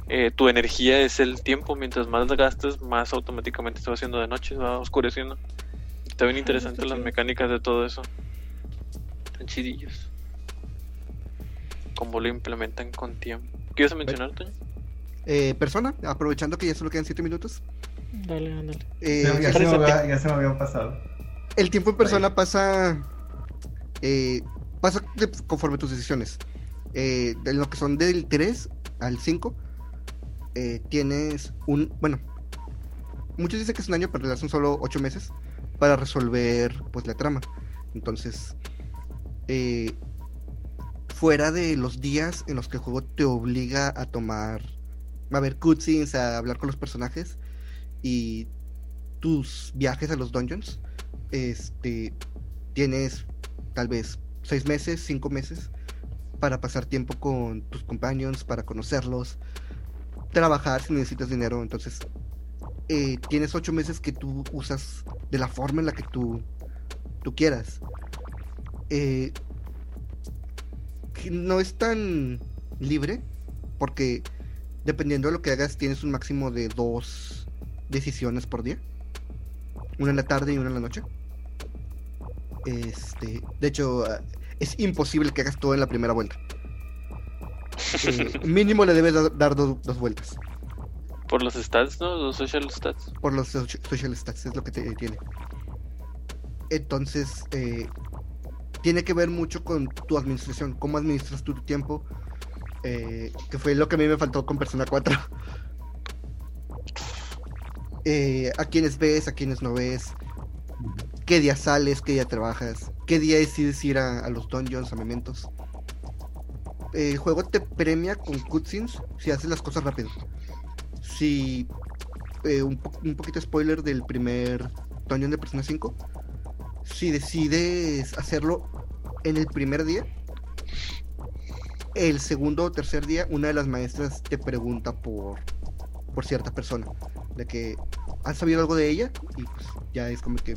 eh, tu energía es el tiempo. Mientras más gastas, más automáticamente se va haciendo de noche, se va oscureciendo. Está bien Ah, interesante las mecánicas de todo eso. Están chidillos. Cómo lo implementan con tiempo. ¿Qué ibas a mencionar, Toño? Eh, persona, aprovechando que ya solo quedan 7 minutos. Dale, ándale. eh, Ya, ya se me había, ya se me había pasado. el tiempo en persona pasa. eh, pasa de- conforme tus decisiones. Eh, de lo que son del 3 al 5, eh, tienes un. Bueno, muchos dicen que es un año, pero en realidad son solo 8 meses para resolver pues la trama. Entonces, eh, fuera de los días en los que el juego te obliga a tomar. a ver cutscenes, a hablar con los personajes y tus viajes a los dungeons, este, tienes tal vez seis meses, cinco meses para pasar tiempo con tus companions, para conocerlos, trabajar si necesitas dinero. Entonces, eh, tienes ocho meses que tú usas de la forma en la que tú, tú quieras. Eh, no es tan libre porque dependiendo de lo que hagas tienes un máximo de dos decisiones por día. Una en la tarde y una en la noche. Este, de hecho, es imposible que hagas todo en la primera vuelta. Eh, mínimo le debes da- dar do- dos vueltas. Por los stats, ¿no? Los social stats. Por los soci- social stats, es lo que te tiene. Entonces, eh, tiene que ver mucho con tu administración, cómo administras tú tu tiempo, eh, que fue lo que a mí me faltó con Persona 4. Eh, a quienes ves, a quienes no ves, qué día sales, qué día trabajas, qué día decides ir a, los dungeons, a mementos. El juego te premia con cutscenes si haces las cosas rápido. Si eh, un, po- un poquito spoiler del primer dungeon de Persona 5. Si decides hacerlo en el primer día, el segundo o tercer día, una de las maestras te pregunta por, por cierta persona. De que has sabido algo de ella y pues ya es como que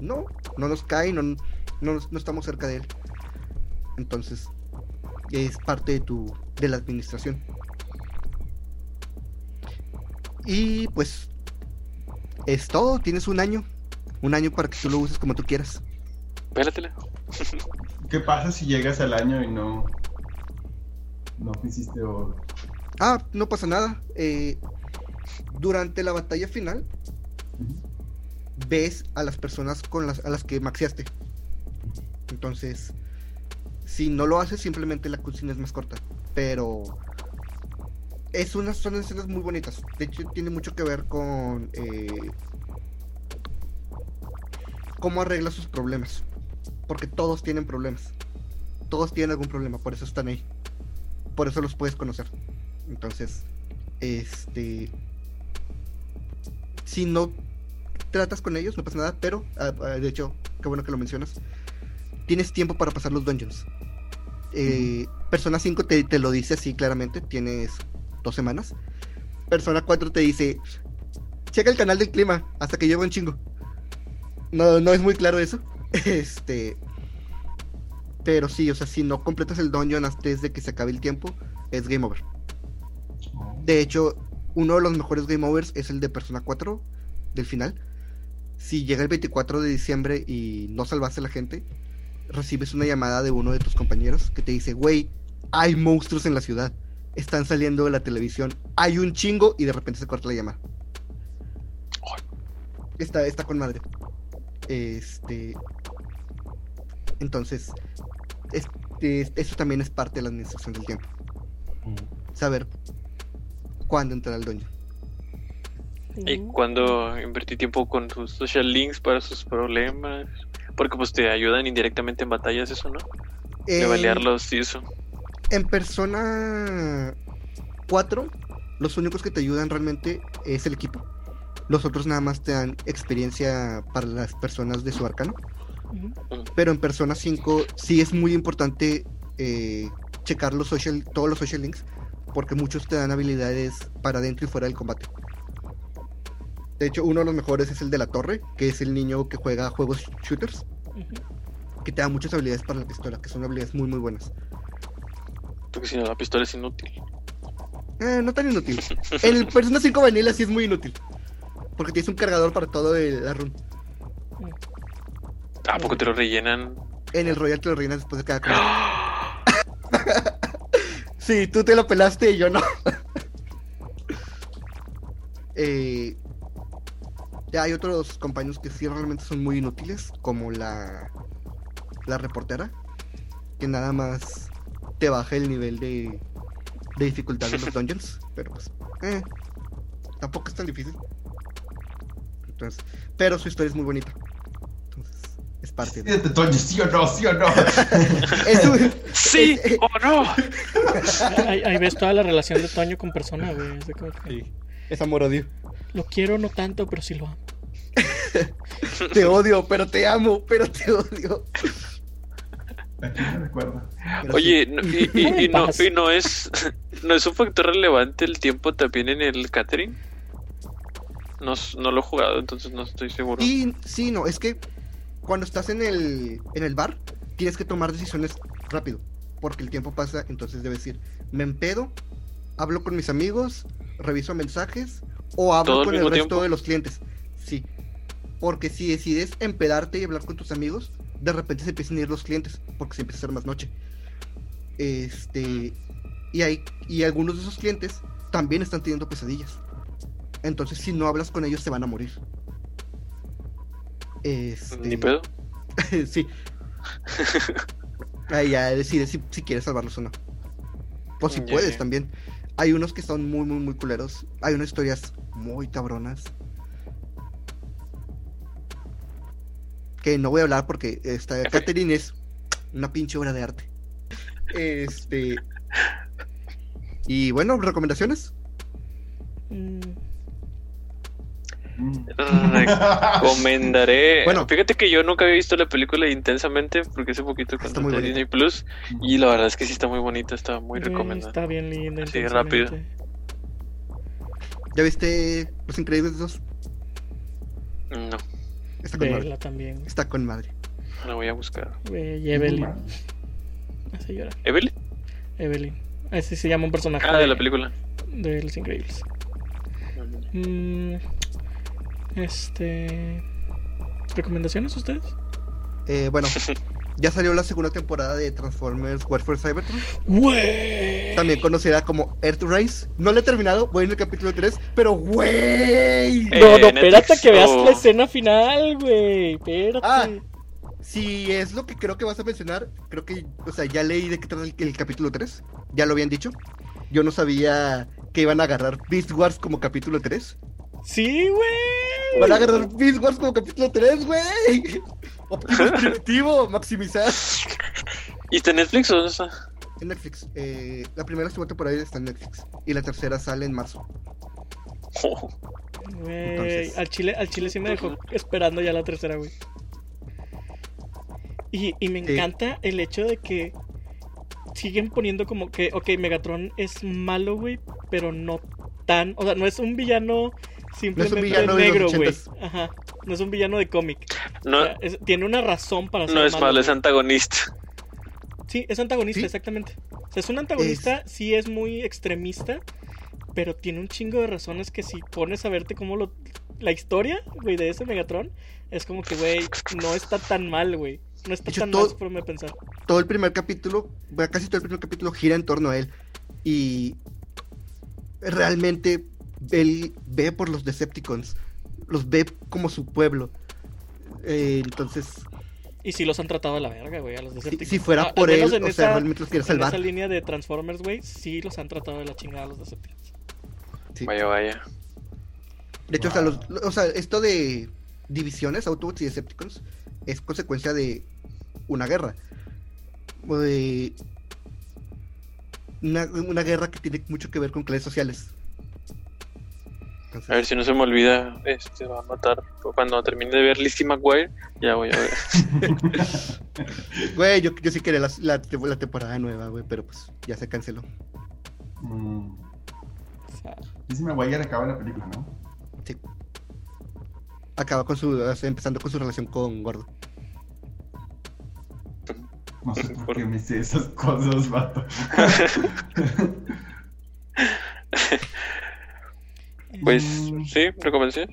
no, no nos cae, no, no, nos- no estamos cerca de él. Entonces, es parte de tu de la administración. Y pues es todo, tienes un año. Un año para que tú lo uses como tú quieras. Pélatela. ¿Qué pasa si llegas al año y no. No hiciste oro? Ah, no pasa nada. eh, durante la batalla final, ves a las personas con las, a las que maxiaste. Entonces, si no lo haces, simplemente la cutscene es más corta. Pero es unas, son escenas muy bonitas. De hecho, tiene mucho que ver con eh, cómo arregla sus problemas. Porque todos tienen problemas. Todos tienen algún problema, por eso están ahí. Por eso los puedes conocer. Entonces, este. Si no tratas con ellos, no pasa nada, pero ah, ah, de hecho, qué bueno que lo mencionas. Tienes tiempo para pasar los dungeons. Eh, Persona 5 te, te lo dice así claramente, tienes dos semanas. Persona 4 te dice, checa el canal del clima, hasta que llevo un chingo. No, no es muy claro eso. Este. Pero sí, o sea, si no completas el dungeon antes de que se acabe el tiempo, es game over. Oh. De hecho, uno de los mejores game overs es el de Persona 4 del final. Si llega el 24 de diciembre y no salvaste a la gente, recibes una llamada de uno de tus compañeros que te dice, güey, hay monstruos en la ciudad. Están saliendo de la televisión. Hay un chingo y de repente se corta la llamada. Está, está con madre. Este. Entonces, este, eso también es parte de la administración del tiempo. Saber cuándo entrar al dungeon. Y cuando invertí tiempo con tus social links para sus problemas. Porque pues te ayudan indirectamente en batallas, eso, ¿no? De En- balearlos y eso. En Persona 4, los únicos que te ayudan realmente es el equipo. Los otros nada más te dan experiencia para las personas de su arcano. Pero en Persona 5 sí es muy importante eh, checar los social, todos los social links. Porque muchos te dan habilidades para dentro y fuera del combate. De hecho, uno de los mejores es el de la torre, que es el niño que juega juegos shooters, que te da muchas habilidades para la pistola, que son habilidades muy muy buenas. Porque si no, la pistola es inútil. Eh, no tan inútil. En el Persona 5 Vanilla sí es muy inútil. Porque tienes un cargador para todo el, la run. ¿A poco te lo rellenan? En el Royal te lo rellenas después de cada combate. Sí, tú te lo pelaste y yo no. Eh, ya hay otros compañeros que sí realmente son muy inútiles, como la, la reportera, que nada más te baja el nivel de, de dificultad de los dungeons, pero pues, eh, tampoco es tan difícil. Entonces, pero su historia es muy bonita. Entonces, es parte de... Sí o no, sí o no. Es un- ¡Sí o no! Ahí, ahí ves toda la relación de Toño con persona, güey. Es Sí, es amor-odio. Lo quiero no tanto, pero sí lo amo. Te odio, pero te amo, pero te odio. Pero Oye, sí. no- y, y- y no, y no es ¿No es un factor relevante el tiempo también en el catering? No, no lo he jugado, entonces no estoy seguro. Y sí, no, es que cuando estás en el, en el bar, tienes que tomar decisiones rápido, porque el tiempo pasa, entonces debes decir, me empedo, hablo con mis amigos, reviso mensajes o ¿Todo hablo con el resto tiempo? de los clientes. Sí, porque si decides empedarte y hablar con tus amigos, de repente se empiezan a ir los clientes, porque se empieza a hacer más noche. Este, y, hay, y algunos de esos clientes también están teniendo pesadillas. Entonces, si no hablas con ellos, se van a morir. Este, Ni pedo. sí. Ahí ya decides si, si quieres salvarlos o no. O si puedes también. Hay unos que son muy, muy, muy culeros. Hay unas historias muy cabronas. Que no voy a hablar porque esta. Catherine es una pinche obra de arte. Este. Y bueno, recomendaciones. Recomendaré. Bueno. fíjate que yo nunca había visto la película intensamente porque hace poquito Está muy. Disney Plus y la verdad es que sí está muy bonita, está muy güey, recomendada. Está bien linda. Sí, rápido. ¿Ya viste Los Increíbles 2? No, Está con madre. También. Está con madre. la voy a buscar. Güey, y Evelyn. ¿Evelyn? Evelyn. Así se llama un personaje. Ah, de la película. de Los Increíbles. Mm, este. ¿Recomendaciones ustedes? Eh, bueno, ya salió la segunda temporada de Transformers War for Cybertron. ¡Güey! También conocida como Earthrise. No la he terminado, voy en el capítulo 3, pero güey. Eh, No, no, Netflix espérate que veas la escena final, güey. Espérate. Ah. Si es lo que creo que vas a mencionar, creo que, o sea, ya leí de qué trata el, el capítulo 3. Ya lo habían dicho. Yo no sabía que iban a agarrar Beast Wars como capítulo 3. Sí, güey. Van a agarrar Beast Wars como capítulo 3, güey. Primitivo, maximizar. ¿Y está en Netflix o dónde está? En Netflix. Eh, la primera segunda temporada está en Netflix. Y la tercera sale en marzo. Oh, Güey, Entonces- al chile, al chile sí me dejó esperando ya la tercera, güey. Y, y me Sí. encanta el hecho de que siguen poniendo como que, ok, Megatron es malo, güey, pero no tan, o sea, no es un villano simplemente villano de los negro, güey. Ajá, no es un villano de cómic. O no, sea, es- tiene una razón para ser no es malo, es antagonista. Sí, es antagonista, Sí. exactamente. O sea, es un antagonista, sí es muy extremista, pero tiene un chingo de razones que si pones a verte cómo lo... La historia, güey, de ese Megatron, es como que, güey, no está tan mal, güey. No está hecho, tan todo- mal forma de pensar. Todo el primer capítulo, casi todo el primer capítulo gira en torno a él. Y realmente él ve por los Decepticons. Los ve como su pueblo. Eh, entonces, Y si los han tratado a la verga, güey, a los Decepticons. si fuera Ah, por él, en o esa- sea, realmente los quiere En salvar. esa línea de Transformers, güey, sí los han tratado de la chingada a los Decepticons. Sí. Vaya, vaya. De hecho, o sea, los- o sea, esto de divisiones, Autobots y Decepticons, es consecuencia de una guerra. O de una, una guerra que tiene mucho que ver con clases sociales. Entonces, A ver si no se me olvida, este va a matar. Cuando termine de ver Lizzie McGuire, ya voy a ver. Güey, yo, yo sí quería la, la, la temporada nueva, güey, pero pues ya se canceló. Mm. Dice Maguire acaba la película, ¿no? Sí. Acaba con su, empezando con su relación con Gordo. No sé por qué me hice esas cosas, vato. Pues Mm. sí, recomendación.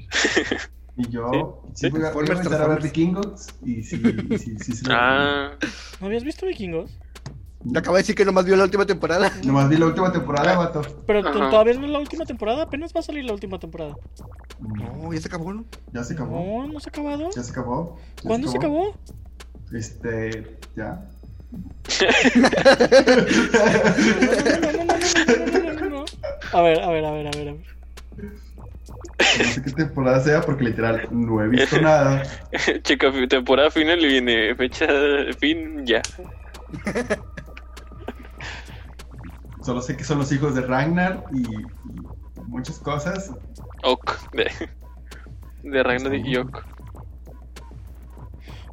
Y yo sí, sí. voy, a, voy a empezar a ver. Vikingos y sí, sí, sí, lo Ah, ¿No habías visto Vikingos? Le acaba de decir que nomás vio la última temporada. Nomás vi la última temporada, vato. Pero tú todavía no es la última temporada, apenas va a salir la última temporada. No, ya se acabó, ¿no? Ya se acabó. No, no se ha acabado. Ya se acabó. Ya ¿Cuándo se acabó? Este, ya. No, no, no, no, no, no, no, no, no, no. A ver, a ver, a ver, a ver, a ver. No sé qué temporada sea porque literal no he visto nada. checa, temporada final y viene fecha fin ya. Solo sé que son los hijos de Ragnar y, y muchas cosas. Ok, de, de Ragnar y Ok.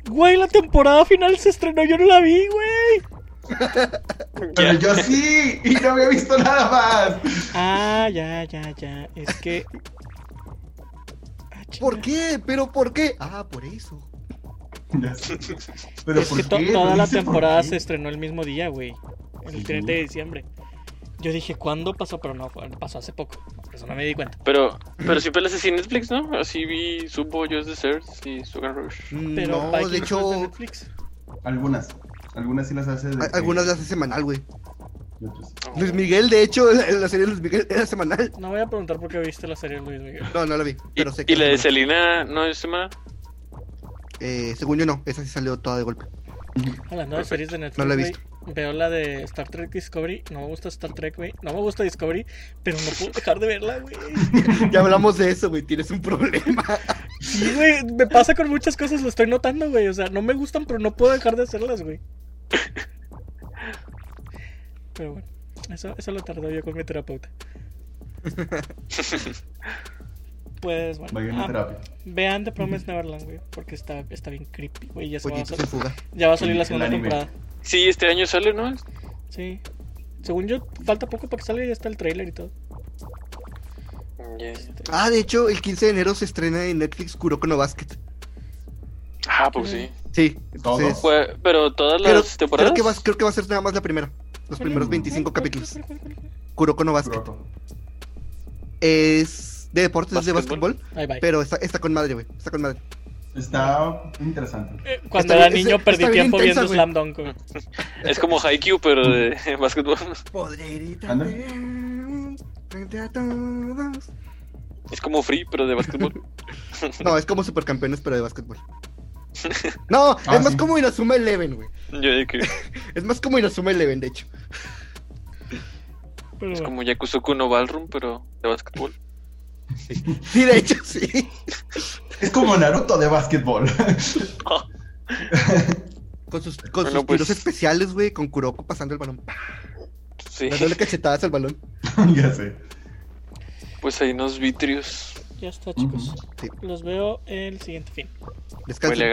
Güey, la temporada final se estrenó, yo no la vi, güey. Pero yo sí, y no había visto nada más. Ah, ya, ya, ya. Es que. Ah, ¿Por qué? ¿Pero por qué? Ah, por eso. Pero Es ¿por que to- qué? toda No la temporada se estrenó el mismo día, güey. El Sí. 30 de diciembre. Yo dije, ¿cuándo pasó? Pero no, pasó hace poco. Por eso no me di cuenta. Pero, pero siempre las así en Netflix, ¿no? Así vi Subo, Just Desserts y Sugar Rush. Pero no, Vikings de hecho, Netflix. Algunas. Algunas sí las hace. de algunas las hace semanal, güey. Luis Miguel, de hecho, la, la serie de Luis Miguel era semanal. No voy a preguntar por qué viste la serie de Luis Miguel. No, no la vi, Y, pero sé que y la de. Selena no es semana. Eh, según yo no, esa sí salió toda de golpe. Hablando de series de Netflix, No la he güey, visto. veo la de Star Trek Discovery. No me gusta Star Trek, güey. No me gusta Discovery, pero no puedo dejar de verla, güey. Ya hablamos de eso, güey, tienes un problema. Sí, güey. Me pasa con muchas cosas, lo estoy notando, güey. O sea, no me gustan, pero no puedo dejar de hacerlas, güey. Pero bueno, eso, eso lo tardó yo con mi terapeuta. Pues bueno, Vayan a ah, terapia. vean The Promised Neverland, güey, porque está, está bien creepy, güey. Ya, se va a Pollitos sal- en fuga. ya va a salir la segunda temporada. Sí, este año sale, ¿no? Sí. Según yo, falta poco para que salga y ya está el trailer y todo. Este, Ah, de hecho, el 15 de enero se estrena en Netflix Kuroko no Basket. Ah, pues sí. Sí, ¿Todo? entonces. Fue- pero todas Creo, las temporadas. creo que va, creo que va a ser nada más la primera. Los ¿cuál primeros es? 25 ¿Cuál, cuál, capítulos. Kuroko no Basket. Kuroko. Es de deportes, es de ¿Básquetbol? Pero está, está con madre, güey. Está con madre. Está interesante. Eh, Cuando Está era bien- niño perdí tiempo intensa, viendo. Slam Dunk. Es como Haikyuu, pero de básquetbol. Podré a todos. Es como Free, pero de básquetbol. No, es como supercampeones, pero de básquetbol. No, Ah, es más sí. como Inazuma Eleven, güey. Yo que Es más como Inazuma Eleven, de hecho. Pero es como Yakusoku no Ballroom, pero de básquetbol. Sí, de hecho, sí. Es como Naruto de básquetbol. Con sus, con Bueno, sus pues- tiros especiales, güey, con Kuroko pasando el balón. Sí. Dándole cachetadas al balón. ya sé. Pues hay unos vitrios. Ya está, chicos. Sí. Los veo el siguiente fin. Descansa. Huele